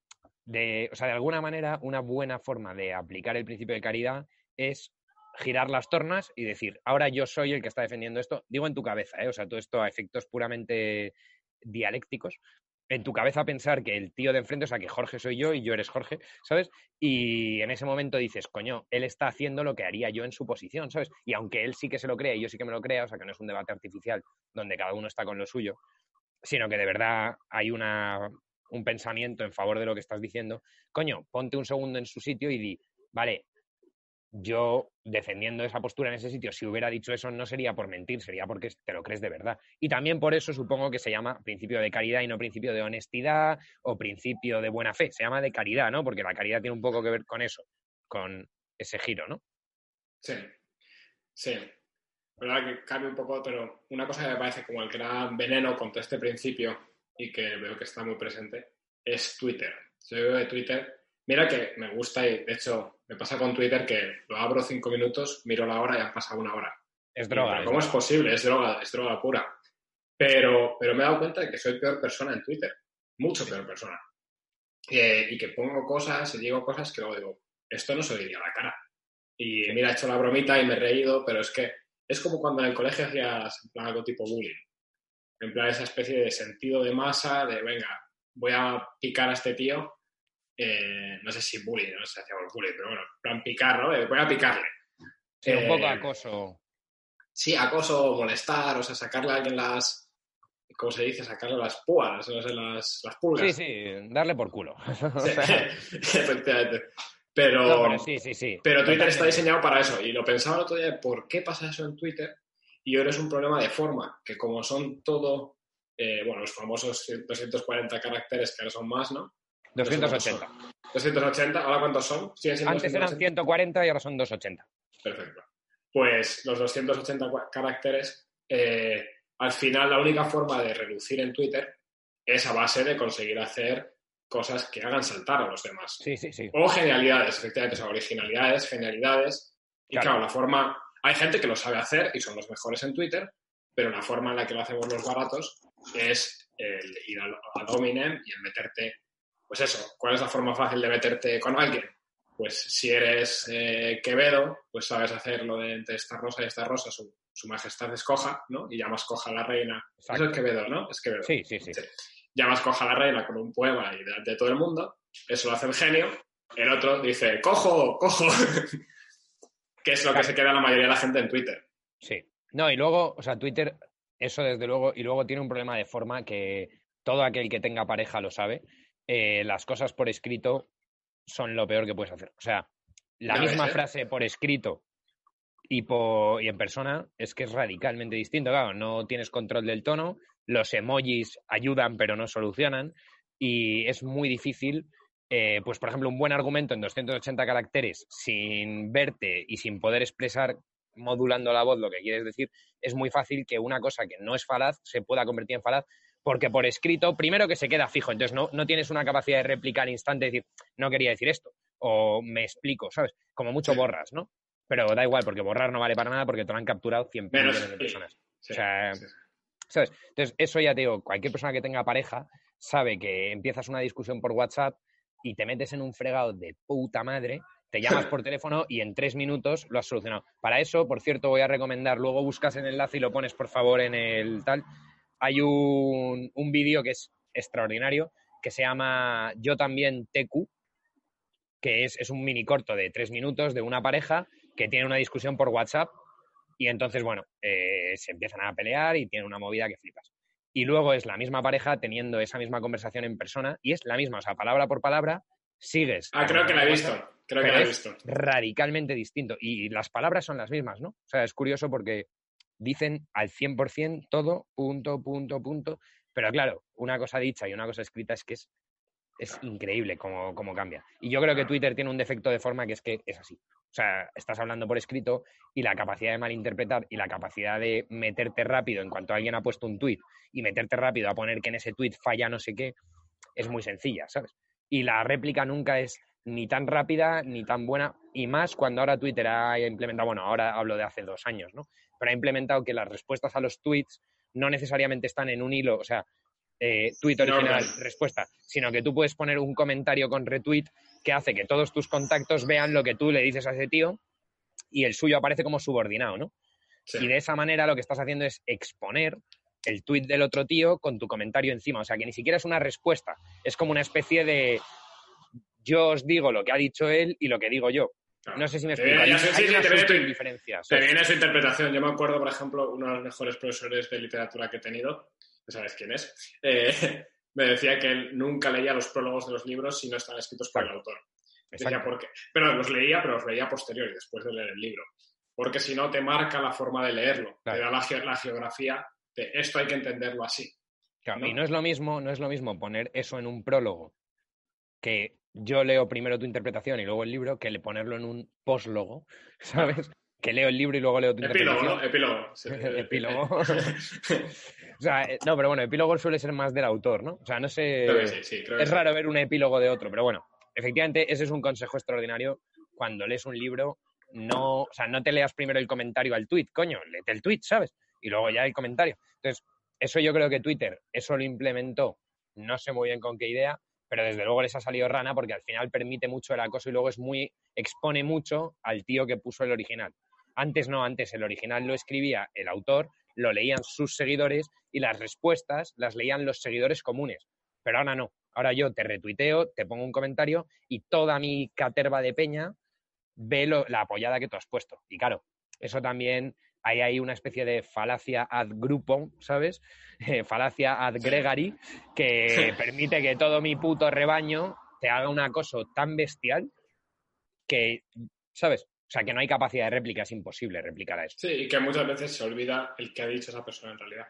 de, o sea, de alguna manera, una buena forma de aplicar el principio de caridad es girar las tornas y decir, ahora yo soy el que está defendiendo esto, digo en tu cabeza, ¿eh? o sea, todo esto a efectos puramente dialécticos, en tu cabeza pensar que el tío de enfrente, o sea, que Jorge soy yo y yo eres Jorge, ¿sabes? Y en ese momento dices, coño, él está haciendo lo que haría yo en su posición, ¿sabes? Y aunque él sí que se lo crea y yo sí que me lo crea, o sea, que no es un debate artificial donde cada uno está con lo suyo, sino que de verdad hay una, un pensamiento en favor de lo que estás diciendo, coño, ponte un segundo en su sitio y di, vale, yo defendiendo esa postura en ese sitio, si hubiera dicho eso, no sería por mentir, sería porque te lo crees de verdad. Y también por eso supongo que se llama principio de caridad y no principio de honestidad o principio de buena fe. Se llama de caridad, ¿no? Porque la caridad tiene un poco que ver con eso, con ese giro, ¿no? Sí, sí. verdad que cambia un poco, pero una cosa que me parece como el gran veneno contra este principio y que veo que está muy presente es Twitter. Yo veo de Twitter Mira que me gusta y de hecho me pasa con Twitter que lo abro cinco minutos, miro la hora y ha pasado una hora. Es droga. ¿Cómo es posible? Es droga, es droga pura. Pero, pero me he dado cuenta de que soy peor persona en Twitter. Mucho peor persona. y que pongo cosas y digo cosas que luego digo, esto no se diría a la cara. Y mira, he hecho la bromita y me he reído, pero es que es como cuando en el colegio hacías algo tipo bullying. En plan, esa especie de sentido de masa, de venga, voy a picar a este tío eh, no sé si bullying, no sé si hacíamos bullying, pero bueno, plan picar, ¿no? voy a picarle. Sí, un poco eh, acoso. Sí, acoso, molestar, o sea, sacarle a alguien las, ¿cómo se dice? Sacarle las púas, sé, las, las pulgas. Sí, sí, darle por culo. *laughs* *laughs* efectivamente. Pero, sí, sí, sí. pero Twitter está diseñado para eso. Y lo pensaba el otro día, ¿por qué pasa eso en Twitter? Y ahora es un problema de forma, que como son todo, eh, bueno, los famosos 240 caracteres, que ahora son más, ¿no? 280. 280, ¿ahora cuántos son? Antes eran 140 y ahora son 280. Perfecto. Pues los 280 caracteres, eh, al final la única forma de reducir en Twitter es a base de conseguir hacer cosas que hagan saltar a los demás. Sí, sí, sí. O genialidades, efectivamente, o originalidades, genialidades. Y claro. la forma... Hay gente que lo sabe hacer y son los mejores en Twitter, pero la forma en la que lo hacemos los baratos es el ir a, a Dominem y el meterte pues eso, ¿cuál es la forma fácil de meterte con alguien? Pues si eres eh, Quevedo, pues sabes hacer lo de entre esta rosa y esta rosa, su, majestad escoja, ¿no? Y llamas coja a la reina. Eso es Quevedo, ¿no? Es Quevedo. Sí, sí, sí, Llamas coja a la reina con un poema y delante de todo el mundo. Eso lo hace el genio. El otro dice, cojo, cojo. *laughs* que es lo que se queda la mayoría de la gente en Twitter. Sí. No, y luego, o sea, Twitter, eso desde luego, y luego tiene un problema de forma que todo aquel que tenga pareja lo sabe, eh, las cosas por escrito son lo peor que puedes hacer. O sea, la misma frase por escrito y, y en persona es que es radicalmente distinto. Claro, no tienes control del tono, los emojis ayudan pero no solucionan y es muy difícil. Eh, pues, por ejemplo, un buen argumento en 280 caracteres sin verte y sin poder expresar modulando la voz lo que quieres decir, es muy fácil que una cosa que no es falaz se pueda convertir en falaz porque por escrito, primero que se queda fijo, entonces no, no tienes una capacidad de replicar instante, decir, no quería decir esto, o me explico, ¿sabes? Como mucho borras, ¿no? Pero da igual, porque borrar no vale para nada porque te lo han capturado 100 millones de personas. o sea, ¿sabes? Entonces, eso ya te digo, cualquier persona que tenga pareja sabe que empiezas una discusión por WhatsApp y te metes en un fregado de puta madre, te llamas por teléfono y en tres minutos lo has solucionado. Para eso, por cierto, voy a recomendar, luego buscas el enlace y lo pones por favor en el tal, hay un, un vídeo que es extraordinario que se llama Yo también TQ, que es, es, un mini corto de tres minutos de una pareja que tiene una discusión por WhatsApp y entonces, bueno, eh, se empiezan a pelear y tienen una movida que flipas. Y luego es la misma pareja teniendo esa misma conversación en persona y es la misma, o sea, palabra por palabra, sigues. Ah, creo que la he visto, creo que la he visto. Radicalmente distinto y las palabras son las mismas, ¿no? O sea, es curioso porque dicen al 100% todo, punto, punto, punto. Pero claro, una cosa dicha y una cosa escrita es que es, es increíble cómo, cómo, cambia. Y yo creo que Twitter tiene un defecto de forma que es que es así. O sea, estás hablando por escrito y la capacidad de malinterpretar y la capacidad de meterte rápido en cuanto alguien ha puesto un tweet y meterte rápido a poner que en ese tweet falla no sé qué, es muy sencilla, ¿sabes? Y la réplica nunca es ni tan rápida ni tan buena, y más cuando ahora Twitter ha implementado, bueno, ahora hablo de hace dos años, ¿no? pero ha implementado que las respuestas a los tweets no necesariamente están en un hilo, o sea, eh, tweet original, respuesta, sino que tú puedes poner un comentario con retweet que hace que todos tus contactos vean lo que tú le dices a ese tío y el suyo aparece como subordinado, ¿no? Y de esa manera lo que estás haciendo es exponer el tuit del otro tío con tu comentario encima. O sea, que ni siquiera es una respuesta. Es como una especie de yo os digo lo que ha dicho él y lo que digo yo. No sé si me explico. Hay, sí, una diferencia. Te viene su interpretación. Yo me acuerdo, por ejemplo, uno de los mejores profesores de literatura que he tenido, sabes quién es, eh, *laughs* me decía que él nunca leía los prólogos de los libros si no están escritos por el autor. Decía, ¿por qué? Pero los leía, pero los leía posterior y después de leer el libro. Porque si no, te marca la forma de leerlo. Te da la, geografía de esto hay que entenderlo así. Y no es lo mismo, no es lo mismo poner eso en un prólogo que yo leo primero tu interpretación y luego el libro que le ponerlo en un postlogo, *laughs* ¿sabes? Que leo el libro y luego leo tu interpretación. Epílogo, *laughs* epílogo. *laughs* o sea, eh, no, pero bueno, epílogo suele ser más del autor, ¿no? O sea, no sé. es raro ver un epílogo de otro, pero bueno, efectivamente, ese es un consejo extraordinario. Cuando lees un libro, no, o sea, no te leas primero el comentario al tweet, coño, léete el tweet, ¿sabes? Y luego ya el comentario. Entonces, eso yo creo que Twitter, eso lo implementó, no sé muy bien con qué idea, pero desde luego les ha salido rana porque al final permite mucho el acoso y luego es muy, expone mucho al tío que puso el original. Antes no, antes el original lo escribía el autor, lo leían sus seguidores y las respuestas las leían los seguidores comunes. Pero ahora no. Ahora yo te retuiteo, te pongo un comentario y toda mi caterva de peña ve la apoyada que tú has puesto. Y claro, eso también hay ahí una especie de falacia ad gruppo, ¿sabes? *laughs* falacia ad gregari, que *laughs* permite que todo mi puto rebaño te haga un acoso tan bestial que, ¿sabes? O sea, que no hay capacidad de réplica, es imposible replicar a eso. Sí, y que muchas veces se olvida el que ha dicho esa persona en realidad.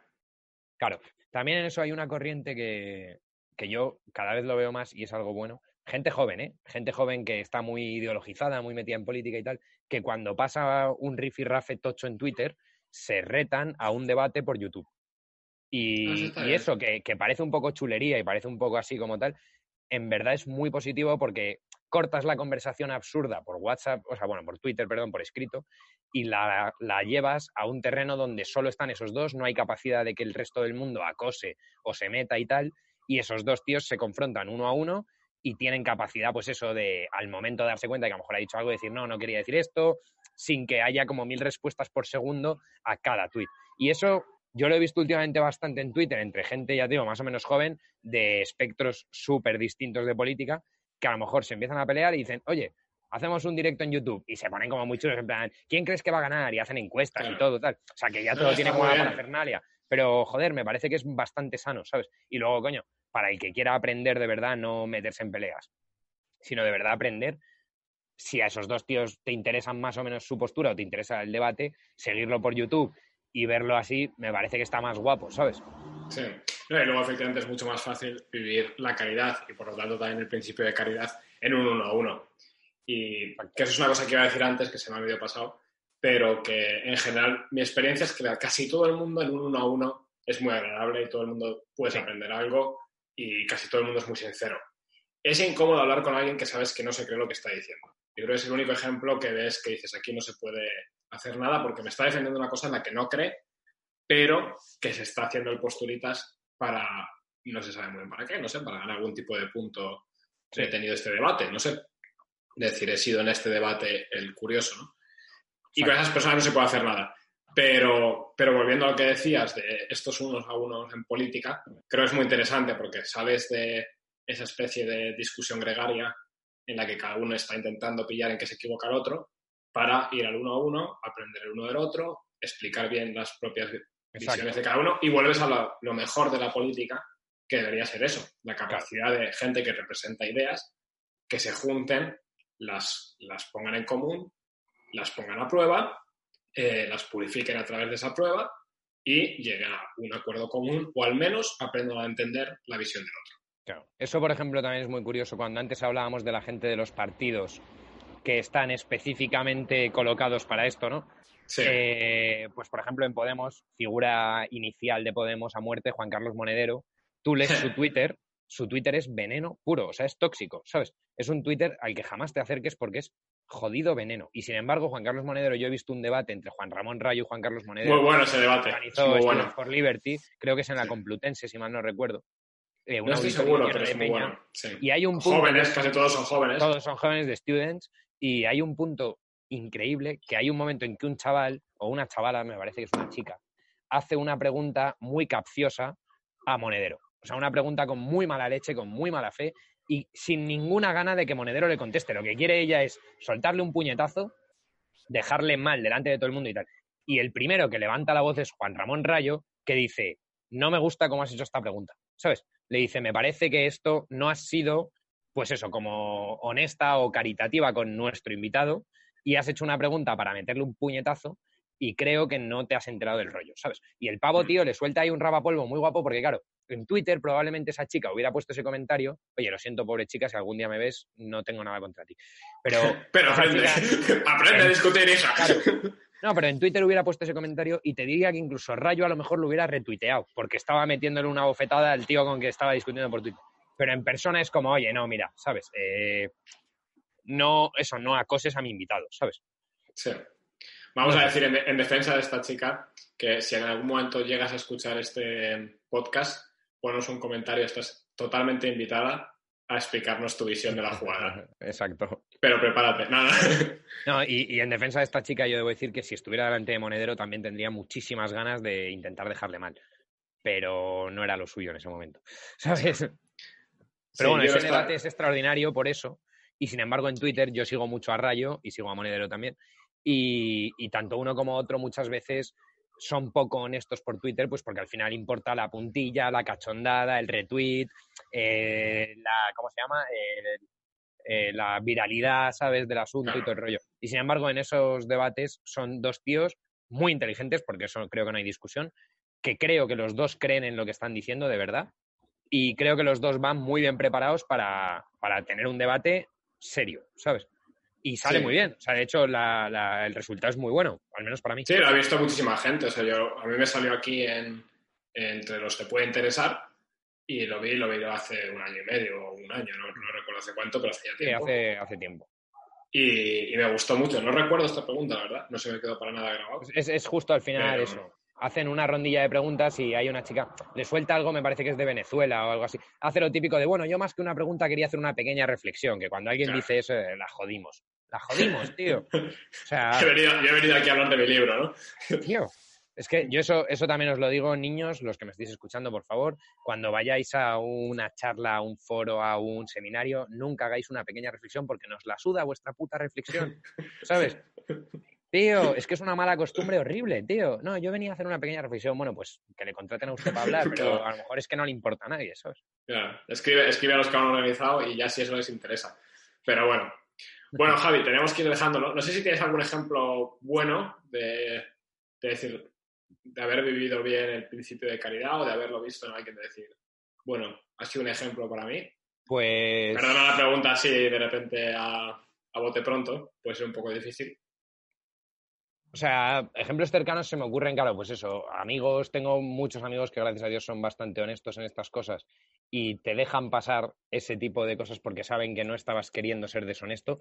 Claro, también en eso hay una corriente que, que yo cada vez lo veo más y es algo bueno, gente joven, ¿eh? Gente joven que está muy ideologizada, muy metida en política y tal, que cuando pasa un rafe tocho en Twitter, se retan a un debate por YouTube. Y, eso, que, parece un poco chulería y parece un poco así como tal, en verdad es muy positivo porque cortas la conversación absurda por WhatsApp, o sea, bueno, por Twitter, perdón, por escrito, y la, la, llevas a un terreno donde solo están esos dos, no hay capacidad de que el resto del mundo acose o se meta y tal, y esos dos tíos se confrontan uno a uno y tienen capacidad, pues eso, de al momento de darse cuenta de que a lo mejor ha dicho algo, decir, no, no quería decir esto, sin que haya como mil respuestas por segundo a cada tweet. Y eso yo lo he visto últimamente bastante en Twitter, entre gente, ya digo, más o menos joven, de espectros súper distintos de política, que a lo mejor se empiezan a pelear y dicen, oye, hacemos un directo en YouTube y se ponen como muy chulos, en plan, ¿quién crees que va a ganar? Y hacen encuestas y todo, tal. O sea, que ya todo tiene como una parafernalia. Pero, joder, me parece que es bastante sano, ¿sabes? Y luego, coño, para el que quiera aprender de verdad, no meterse en peleas, sino de verdad aprender. Si a esos dos tíos te interesan más o menos su postura o te interesa el debate, seguirlo por YouTube y verlo así me parece que está más guapo, ¿sabes? Sí, y luego efectivamente es mucho más fácil vivir la caridad y por lo tanto también el principio de caridad en un uno a uno. Y que eso es una cosa que iba a decir antes que se me ha olvidado pasado, pero que en general mi experiencia es que casi todo el mundo en un uno a uno es muy agradable y todo el mundo puede aprender algo y casi todo el mundo es muy sincero. Es incómodo hablar con alguien que sabes que no se cree lo que está diciendo. Yo creo que es el único ejemplo que ves que dices aquí no se puede hacer nada porque me está defendiendo una cosa en la que no cree, pero que se está haciendo el postulitas para, no se sabe muy bien para qué, no sé, para ganar algún tipo de punto he tenido este debate, no sé. Decir, he sido en este debate el curioso, ¿no? Y con esas personas no se puede hacer nada. Pero, pero volviendo a lo que decías de estos unos a unos en política, creo que es muy interesante porque sales de esa especie de discusión gregaria en la que cada uno está intentando pillar en qué se equivoca el otro para ir al uno a uno, aprender el uno del otro, explicar bien las propias visiones de cada uno y vuelves a lo, mejor de la política, que debería ser eso, la capacidad de gente que representa ideas, que se junten, las, las pongan en común, las pongan a prueba eh, las purifiquen a través de esa prueba y lleguen a un acuerdo común o al menos aprendan a entender la visión del otro. Claro. Eso, por ejemplo, también es muy curioso. Cuando antes hablábamos de la gente de los partidos que están específicamente colocados para esto, ¿no? Sí. Eh, pues, por ejemplo, en Podemos, figura inicial de Podemos a muerte, Juan Carlos Monedero, tú lees su Twitter, su Twitter es veneno puro, o sea, es tóxico, ¿sabes? Es un Twitter al que jamás te acerques porque es jodido veneno. Y sin embargo, Juan Carlos Monedero, yo he visto un debate entre Juan Ramón Rayo y Juan Carlos Monedero. Muy bueno ese debate. Muy bueno. por Liberty, creo que es en la Complutense, si mal no recuerdo. Eh, no estoy seguro, pero es muy bueno. Y hay un punto. Jóvenes, casi todos son jóvenes. Todos son jóvenes de students. Y hay un punto increíble que hay un momento en que un chaval, o una chavala, me parece que es una chica, hace una pregunta muy capciosa a Monedero. O sea, una pregunta con muy mala leche, con muy mala fe y sin ninguna gana de que Monedero le conteste. Lo que quiere ella es soltarle un puñetazo, dejarle mal delante de todo el mundo y tal. Y el primero que levanta la voz es Juan Ramón Rayo, que dice, no me gusta cómo has hecho esta pregunta. ¿Sabes? Le dice, me parece que esto no ha sido, pues eso, como honesta o caritativa con nuestro invitado y has hecho una pregunta para meterle un puñetazo y creo que no te has enterado del rollo, ¿sabes? Y el pavo, mm. tío, le suelta ahí un rapapolvo muy guapo porque, claro, en Twitter probablemente esa chica hubiera puesto ese comentario, oye, lo siento, pobre chica, si algún día me ves, no tengo nada contra ti. Pero, *laughs* pero aprende, *laughs* aprende a discutir eso. *laughs* no, pero en Twitter hubiera puesto ese comentario y te diría que incluso Rayo a lo mejor lo hubiera retuiteado, porque estaba metiéndole una bofetada al tío con que estaba discutiendo por Twitter. Pero en persona es como, oye, no, mira, ¿sabes? Eh, no, eso, no acoses a mi invitado, ¿sabes? Sí. Vamos a decir en, defensa de esta chica que si en algún momento llegas a escuchar este podcast, ponos un comentario, estás totalmente invitada a explicarnos tu visión de la jugada. *laughs* Exacto. Pero prepárate, nada. No, *laughs* y, en defensa de esta chica yo debo decir que si estuviera delante de Monedero también tendría muchísimas ganas de intentar dejarle mal. Pero no era lo suyo en ese momento. *laughs* ¿Sabes? Pero bueno, ese debate es extraordinario por eso. Y sin embargo, en Twitter yo sigo mucho a Rayo y sigo a Monedero también. Y, tanto uno como otro muchas veces son poco honestos por Twitter, pues porque al final importa la puntilla, la cachondada, el retweet, eh, la, ¿cómo se llama? Eh, la viralidad, ¿sabes? Del asunto y todo el rollo. Y sin embargo, en esos debates son dos tíos muy inteligentes, porque eso creo que no hay discusión, que creo que los dos creen en lo que están diciendo de verdad. Y creo que los dos van muy bien preparados para, para tener un debate serio, ¿sabes? y sale muy bien. O sea, de hecho, el resultado es muy bueno, al menos para mí. Sí, lo ha visto muchísima gente. O sea, yo, a mí me salió aquí en, entre los que puede interesar y lo vi, lo vi hace un año y medio o un año, no, recuerdo hace cuánto, pero hacía tiempo. Sí, hace, hace tiempo. Y, me gustó mucho. No recuerdo esta pregunta, la verdad. No se me quedó para nada grabado. Es, es justo al final eso. Hacen una rondilla de preguntas y hay una chica, le suelta algo, me parece que es de Venezuela o algo así. Hace lo típico de, bueno, yo más que una pregunta quería hacer una pequeña reflexión, que cuando alguien dice eso, eh, la jodimos la jodimos, *laughs* tío. O sea, yo, he venido, aquí a hablar de mi libro, ¿no? *laughs* Tío, es que yo eso, eso también os lo digo, niños, los que me estéis escuchando, por favor, cuando vayáis a una charla, a un foro, a un seminario, nunca hagáis una pequeña reflexión porque nos la suda vuestra puta reflexión, *laughs* ¿sabes? Tío, *laughs* es que es una mala costumbre horrible, tío. No, yo venía a hacer una pequeña reflexión. Bueno, pues que le contraten a usted para hablar, pero a lo mejor es que no le importa a nadie, ¿sabes? Claro, escribe, escribe a los que han organizado y ya si eso les interesa. Pero bueno, bueno, Javi, tenemos que ir dejándolo. No sé si tienes algún ejemplo bueno de, decir, de haber vivido bien el principio de caridad o de haberlo visto en alguien de decir, bueno, ha sido un ejemplo para mí. Pues. Perdona la pregunta así de repente a, a bote pronto, puede ser un poco difícil. O sea, ejemplos cercanos se me ocurren, claro, pues eso, amigos, tengo muchos amigos que gracias a Dios son bastante honestos en estas cosas y te dejan pasar ese tipo de cosas porque saben que no estabas queriendo ser deshonesto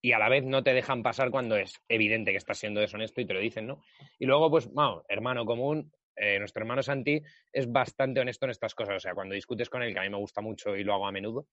y a la vez no te dejan pasar cuando es evidente que estás siendo deshonesto y te lo dicen, ¿no? Y luego, pues, bueno, hermano común, eh, nuestro hermano Santi es bastante honesto en estas cosas, o sea, cuando discutes con él, que a mí me gusta mucho y lo hago a menudo,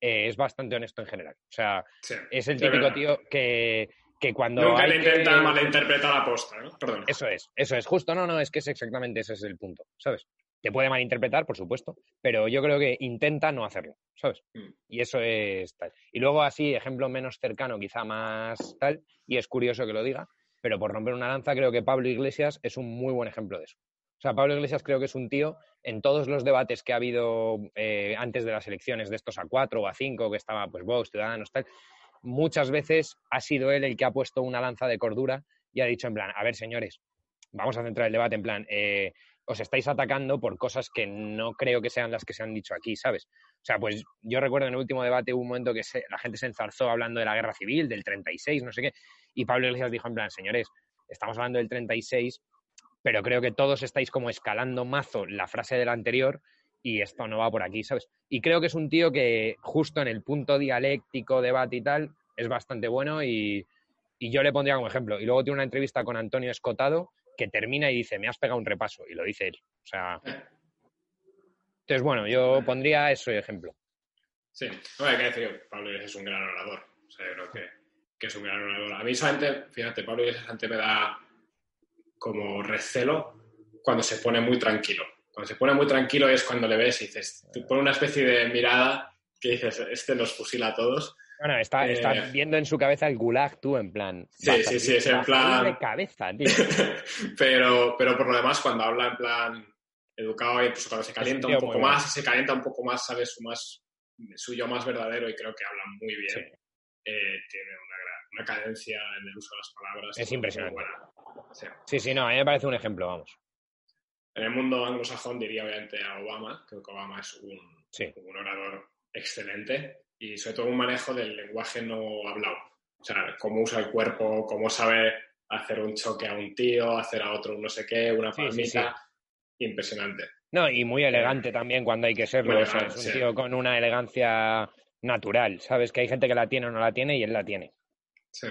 eh, es bastante honesto en general. O sea, es el típico tío que que cuando Nunca le intenta malinterpretar la posta, ¿no? Perdón. Eso es, eso es. Justo, no, no, es que es exactamente ese es el punto, ¿sabes? Te puede malinterpretar, por supuesto, pero yo creo que intenta no hacerlo, ¿sabes? Mm. Y eso es tal. Y luego así, ejemplo menos cercano, quizá más tal, y es curioso que lo diga, pero por romper una lanza creo que Pablo Iglesias es un muy buen ejemplo de eso. O sea, Pablo Iglesias creo que es un tío, en todos los debates que ha habido eh, antes de las elecciones, de estos a cuatro o a cinco, que estaba pues Vox, Ciudadanos, tal, muchas veces ha sido él el que ha puesto una lanza de cordura y ha dicho en plan, a ver señores, vamos a centrar el debate en plan, eh, os estáis atacando por cosas que no creo que sean las que se han dicho aquí, ¿sabes? O sea, pues yo recuerdo en el último debate hubo un momento que la gente se enzarzó hablando de la guerra civil, del 36, no sé qué, y Pablo Iglesias dijo en plan, señores, estamos hablando del 36, pero creo que todos estáis como escalando mazo la frase del anterior y esto no va por aquí, ¿sabes? Y creo que es un tío que justo en el punto dialéctico, debate y tal, es bastante bueno y, yo le pondría como ejemplo. Y luego tiene una entrevista con Antonio Escotado que termina y dice, me has pegado un repaso, y lo dice él. O sea... Entonces, bueno, yo pondría eso de ejemplo. Sí, no hay que decir, Pablo es un gran orador. O sea, yo creo que que es un gran orador. A mí solamente, fíjate, Pablo Iglesias antes me da como recelo cuando se pone muy tranquilo. Cuando se pone muy tranquilo es cuando le ves y dices, te pone una especie de mirada que dices, este nos fusila a todos. Bueno, está, Eh, está viendo en su cabeza el gulag tú, en plan. Sí, sí, sí, es en plan- de cabeza, tío. *laughs* pero, pero por lo demás, cuando habla en plan educado, incluso cuando se calienta un poco más, se calienta un poco más, sabe su más suyo más verdadero y creo que habla muy bien. Sí. Eh, tiene una, gran- una cadencia en el uso de las palabras. Es impresionante. Sí. Sí, sí, no, a mí me parece un ejemplo, vamos. En el mundo anglosajón diría obviamente a Obama, creo que Obama es un, Sí. un orador excelente y sobre todo un manejo del lenguaje no hablado. O sea, cómo usa el cuerpo, cómo sabe hacer un choque a un tío, hacer a otro un no sé qué, una Sí, sí, palmita. Impresionante. No, y muy elegante también cuando hay que serlo. O sea, es un sí. tío con una elegancia natural, ¿sabes? Que hay gente que la tiene o no la tiene y él la tiene. Sí.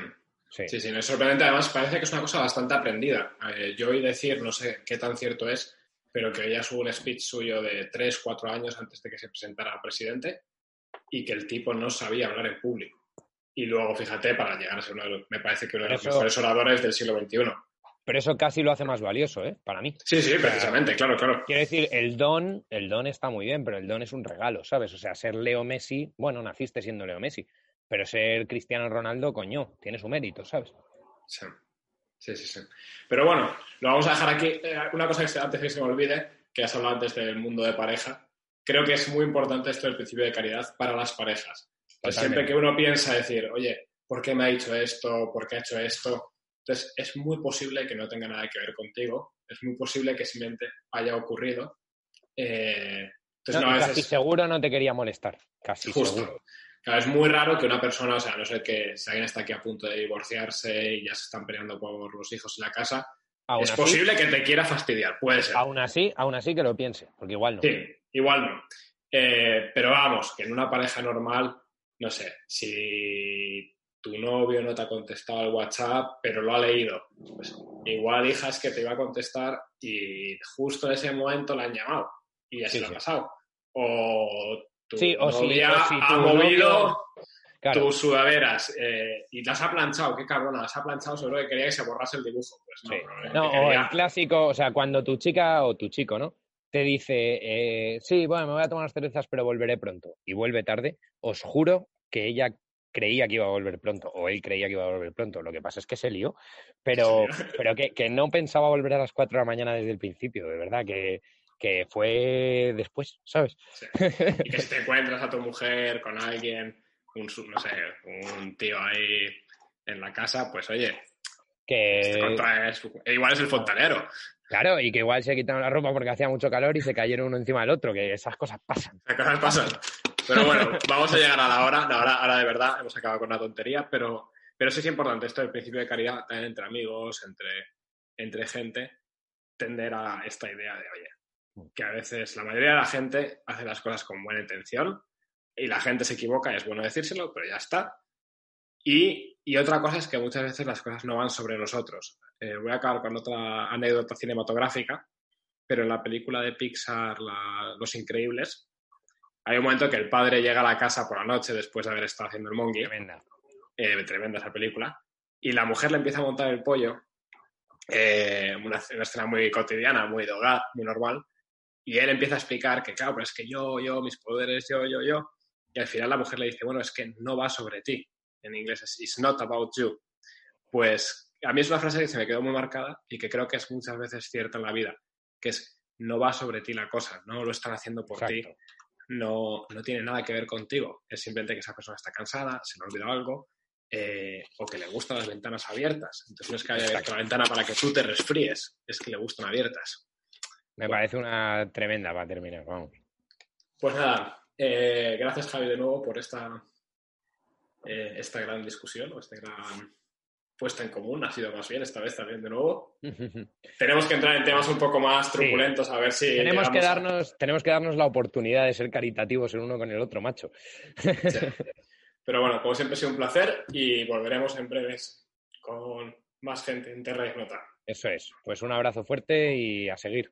Sí. Sí, sí, no es sorprendente. Además, parece que es una cosa bastante aprendida. Eh, yo oí decir, no sé qué tan cierto es, pero que ella subo un speech suyo de 3, 4 años antes de que se presentara a presidente y que el tipo no sabía hablar en público. Y luego, fíjate, para llegar a ser uno de los, me parece que uno de los Eso- mejores oradores del siglo XXI. Pero eso casi lo hace más valioso, ¿eh? Para mí. Sí, sí, precisamente, claro, claro. Quiero decir, el don, el don está muy bien, pero el don es un regalo, ¿sabes? O sea, ser Leo Messi, bueno, naciste siendo Leo Messi, pero ser Cristiano Ronaldo, coño, tiene su mérito, ¿sabes? Sí. Sí, sí, sí. Pero bueno, lo vamos a dejar aquí. Eh, una cosa que antes que se me olvide, que has hablado antes del mundo de pareja, creo que es muy importante esto del principio de caridad para las parejas. Siempre que uno piensa decir, oye, ¿por qué me ha dicho esto? ¿Por qué ha hecho esto? Entonces, es muy posible que no tenga nada que ver contigo. Es muy posible que simplemente haya ocurrido. Eh, entonces, No, no, a y veces... Casi seguro no te quería molestar, casi Justo. seguro. Claro, es muy raro que una persona, o sea, no ser que si alguien está aquí a punto de divorciarse y ya se están peleando por los hijos en la casa, Aún es así, posible que te quiera fastidiar, puede ser. aún así, aún así que lo piense, porque igual no. Sí, igual no. Eh, pero vamos, que en una pareja normal, no sé, si tu novio no te ha contestado al WhatsApp, pero lo ha leído, pues igual hija es que te iba a contestar y justo en ese momento la han llamado y ya Sí, se lo ha pasado. O tu Sí, o si- o si ha tu movido novio- Claro, tus sudaderas eh, y las ha planchado, qué cabrona, las ha planchado seguro que quería que se borrase el dibujo. Pues no, Sí. No, o quería- el clásico, o sea, cuando tu chica o tu chico, ¿no? Te dice, eh, sí, bueno, me voy a tomar unas cervezas, pero volveré pronto. Y vuelve tarde. Os juro que ella creía que iba a volver pronto, o él creía que iba a volver pronto. Lo que pasa es que se lió, pero, *laughs* pero que, que no pensaba volver a las 4 de la mañana desde el principio, de verdad, que, que fue después, ¿sabes? *laughs* Y que si te encuentras a tu mujer con alguien, un, no sé, un tío ahí en la casa, pues oye, te Que, igual es el fontanero. claro, y que igual se quitaron la ropa porque hacía mucho calor y se cayeron uno encima del otro, que esas cosas pasan. Las cosas pasan. Pero bueno, vamos a llegar a la hora. La hora, ahora de verdad hemos acabado con una tontería, pero, pero sí es importante esto del principio de caridad también entre amigos, entre, entre gente, tender a esta idea de, oye, que a veces la mayoría de la gente hace las cosas con buena intención y la gente se equivoca y es bueno decírselo, pero ya está. Y, y otra cosa es que muchas veces las cosas no van sobre nosotros. Eh, voy a acabar con otra anécdota cinematográfica, pero en la película de Pixar, la- Los Increíbles, hay un momento que el padre llega a la casa por la noche después de haber estado haciendo el monkey, Tremenda. eh, tremenda esa película, y la mujer le empieza a montar el pollo, eh, una, una escena muy cotidiana, muy de hogar, muy normal, y él empieza a explicar que, claro, pero es que yo, yo, mis poderes, yo, yo, yo, y al final la mujer le dice, bueno, es que no va sobre ti, en inglés es It's not about you. Pues a mí es una frase que se me quedó muy marcada y que creo que es muchas veces cierta en la vida, que es, no va sobre ti la cosa, no lo están haciendo por ti, no, no tiene nada que ver contigo. Es simplemente que esa persona está cansada, se le ha olvidado algo, eh, o que le gustan las ventanas abiertas. Entonces no es que haya abierto la ventana para que tú te resfríes, es que le gustan abiertas. Me parece una tremenda para terminar, vamos. Pues nada, eh, gracias Javi de nuevo por esta, eh, esta gran discusión, o esta gran puesta en común. Ha sido más bien esta vez también de nuevo. *laughs* Tenemos que entrar en temas un poco más truculentos a ver si... tenemos, que a- darnos, tenemos que darnos la oportunidad de ser caritativos el uno con el otro, macho. Sí. *laughs* Pero bueno, como siempre ha sido un placer y volveremos en breves con más gente en Terra Ignota. Eso es. Pues un abrazo fuerte y a seguir.